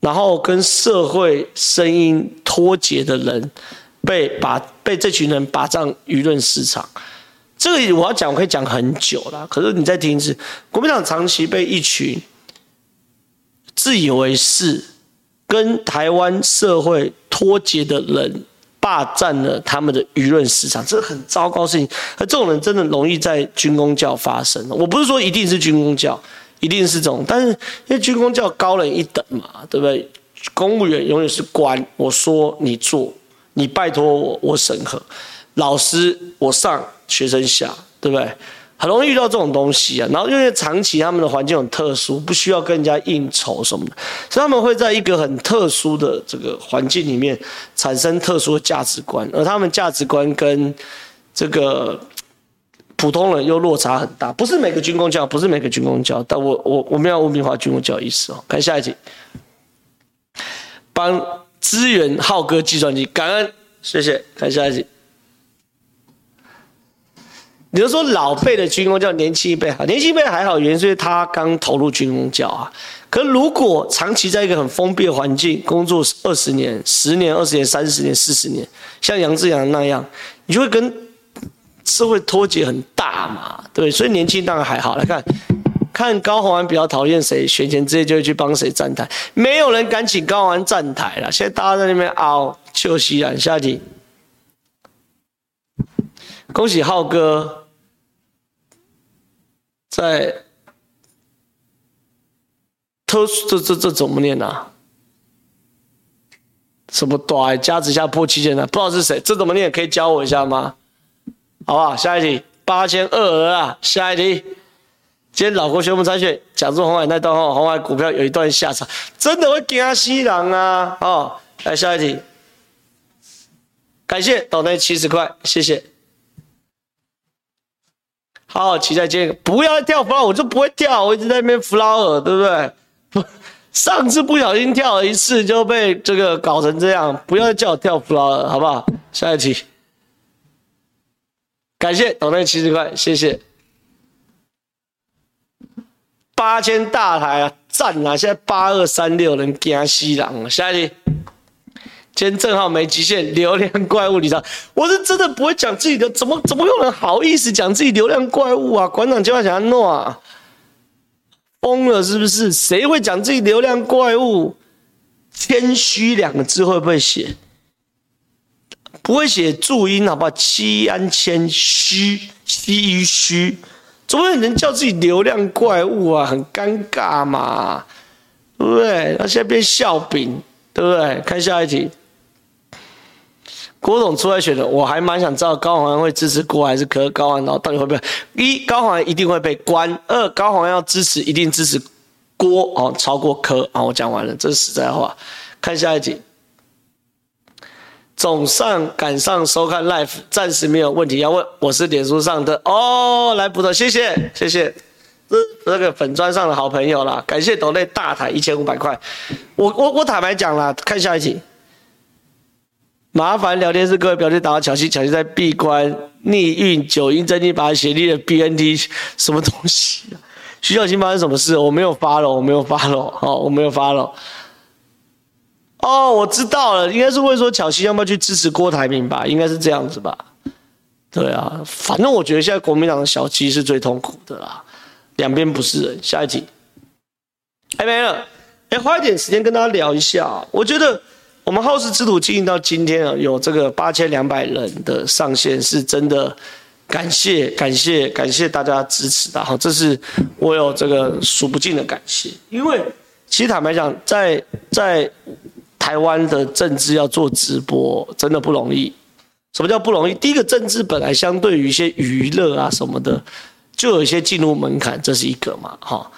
然后跟社会声音脱节的人，被把被这群人霸占舆论市场。这个我要讲，我可以讲很久了。可是你再听一次，国民党长期被一群自以为是、跟台湾社会脱节的人霸占了他们的舆论市场，这是很糟糕事情。而这种人真的容易在军公教发生。我不是说一定是军公教，一定是这种，但是因为军公教高人一等嘛，对不对？公务员永远是官，我说你做，你拜托我，我审核。老师，我上。学生下，对不对？很容易遇到这种东西啊。然后因为长期他们的环境很特殊，不需要跟人家应酬什么的，所以他们会在一个很特殊的这个环境里面产生特殊的价值观，而他们价值观跟这个普通人又落差很大。不是每个军工教，不是每个军工教，但我我我没有污名化军工教意思哦。看下一题，帮支援浩哥计算机，感恩，谢谢。看下一题。你就说老辈的军工教，年轻一辈好，年轻一辈还好，原因是他刚投入军工教啊。可如果长期在一个很封闭的环境工作二十年、十年、二十年、三十年、四十年，像杨志阳那样，你就会跟社会脱节很大嘛，对。所以年轻当然还好。来看，看高虹安比较讨厌谁，选前直接就会去帮谁站台，没有人敢请高虹安站台了。现在大家在那边凹，就西啊。下一题，恭喜浩哥。在特殊这这这怎么念啊？什么短加之下破七千的，不知道是谁，这怎么念？可以教我一下吗？好不好？下一题，八千二额啊！下一题，今天老郭宣布参选，讲述红海那段话，红海股票有一段下场，真的会惊死人啊！哦，来下一题，感谢斗内七十块，谢谢。好好期待今天，不要跳 flower，我就不会跳，我一直在那边 flower，对不对？上次不小心跳了一次就被这个搞成这样，不要叫我跳 flower，好不好？下一题，感谢斗内七十块，谢谢。八千大台啊，赞啊！现在八二三六能惊死人了。下一题，今天正好没极限，流量怪物你知道，我是真的不会讲自己的，怎么怎么有人好意思讲自己流量怪物啊？馆长就要想要弄啊，疯了是不是？谁会讲自己流量怪物？谦虚两个字会不会写？不会写注音好不好？七安谦虚，唏嘘，怎么有人叫自己流量怪物啊？很尴尬嘛，对不对？那现在变笑柄，对不对？看下一题。郭董出来选的，我还蛮想知道高虹安会支持郭还是柯？高虹安到底会不会？一高虹安一定会被关，二高虹安要支持一定支持郭哦，超过柯啊！我讲完了，这是实在话。看下一题，总算赶上收看 live，暂时没有问题要问。我是脸书上的哦，来补的，谢谢谢谢，这这个粉砖上的好朋友啦，感谢斗内大台一千五百块。我我我坦白讲啦，看下一题。麻烦聊天室各位表弟打到巧西，巧西在闭关逆运九阴真经，把它协力的 BNT 什么东西啊？徐小新发生什么事？我没有发了，我没有发了，哦，我没有发了。哦，我知道了，应该是会说巧西要不要去支持郭台铭吧？应该是这样子吧？对啊，反正我觉得现在国民党的小鸡是最痛苦的啦，两边不是人。下一题，还没了，哎，花一点时间跟大家聊一下，我觉得。我们好事之徒经营到今天啊，有这个八千两百人的上线，是真的感谢感谢感谢大家支持的哈，这是我有这个数不尽的感谢。因为其实坦白讲，在在台湾的政治要做直播真的不容易。什么叫不容易？第一个，政治本来相对于一些娱乐啊什么的，就有一些进入门槛，这是一个嘛哈。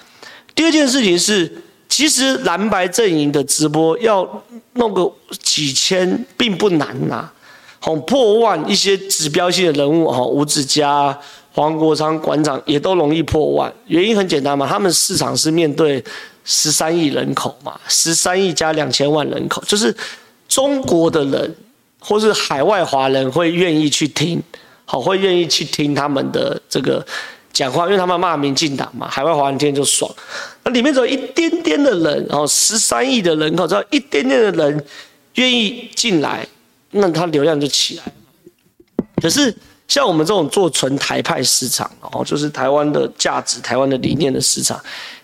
第二件事情是。其实蓝白阵营的直播要弄个几千并不难呐，好破万一些指标性的人物哈，吴子嘉、黄国昌馆长也都容易破万。原因很简单嘛，他们市场是面对十三亿人口嘛，十三亿加两千万人口，就是中国的人或是海外华人会愿意去听，好会愿意去听他们的这个。讲话，因为他们骂民进党嘛，海外华人听就爽。那里面只有一点点的人，哦十三亿的人口，只要一点点的人愿意进来，那他流量就起来。可是像我们这种做纯台派市场，哦，就是台湾的价值、台湾的理念的市场，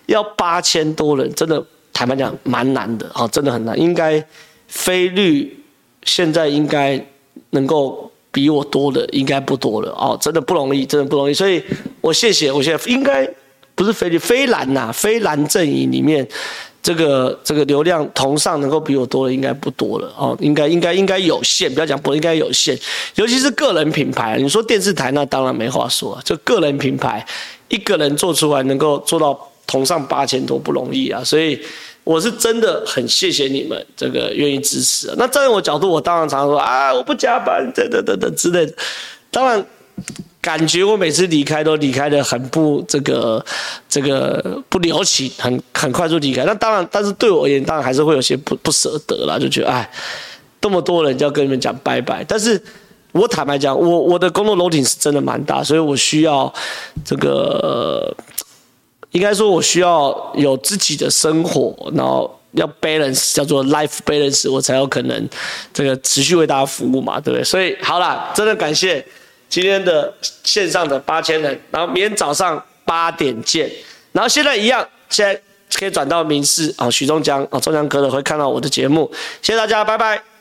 要八千多人，真的坦白讲蛮难的，哦，真的很难。应该菲律现在应该能够。比我多的应该不多了哦，真的不容易，真的不容易。所以我谢谢，我现在应该不是菲律菲蓝呐，菲蓝阵营里面这个这个流量同上能够比我多的应该不多了哦，应该应该应该有限，不要讲不应该有限，尤其是个人品牌，你说电视台那当然没话说，就个人品牌一个人做出来能够做到同上八千多不容易啊，所以。我是真的很谢谢你们这个愿意支持。那站在我角度，我当然常常说啊，我不加班，等等等等之类的。当然，感觉我每次离开都离开的很不这个这个不留情，很很快速离开。那当然，但是对我而言，当然还是会有些不不舍得啦，就觉得哎，这么多人就要跟你们讲拜拜。但是我坦白讲，我我的工作楼顶是真的蛮大，所以我需要这个。应该说，我需要有自己的生活，然后要 balance，叫做 life balance，我才有可能这个持续为大家服务嘛，对不对？所以好了，真的感谢今天的线上的八千人，然后明天早上八点见，然后现在一样，现在可以转到民事啊，徐中江啊，中江哥的会看到我的节目，谢谢大家，拜拜。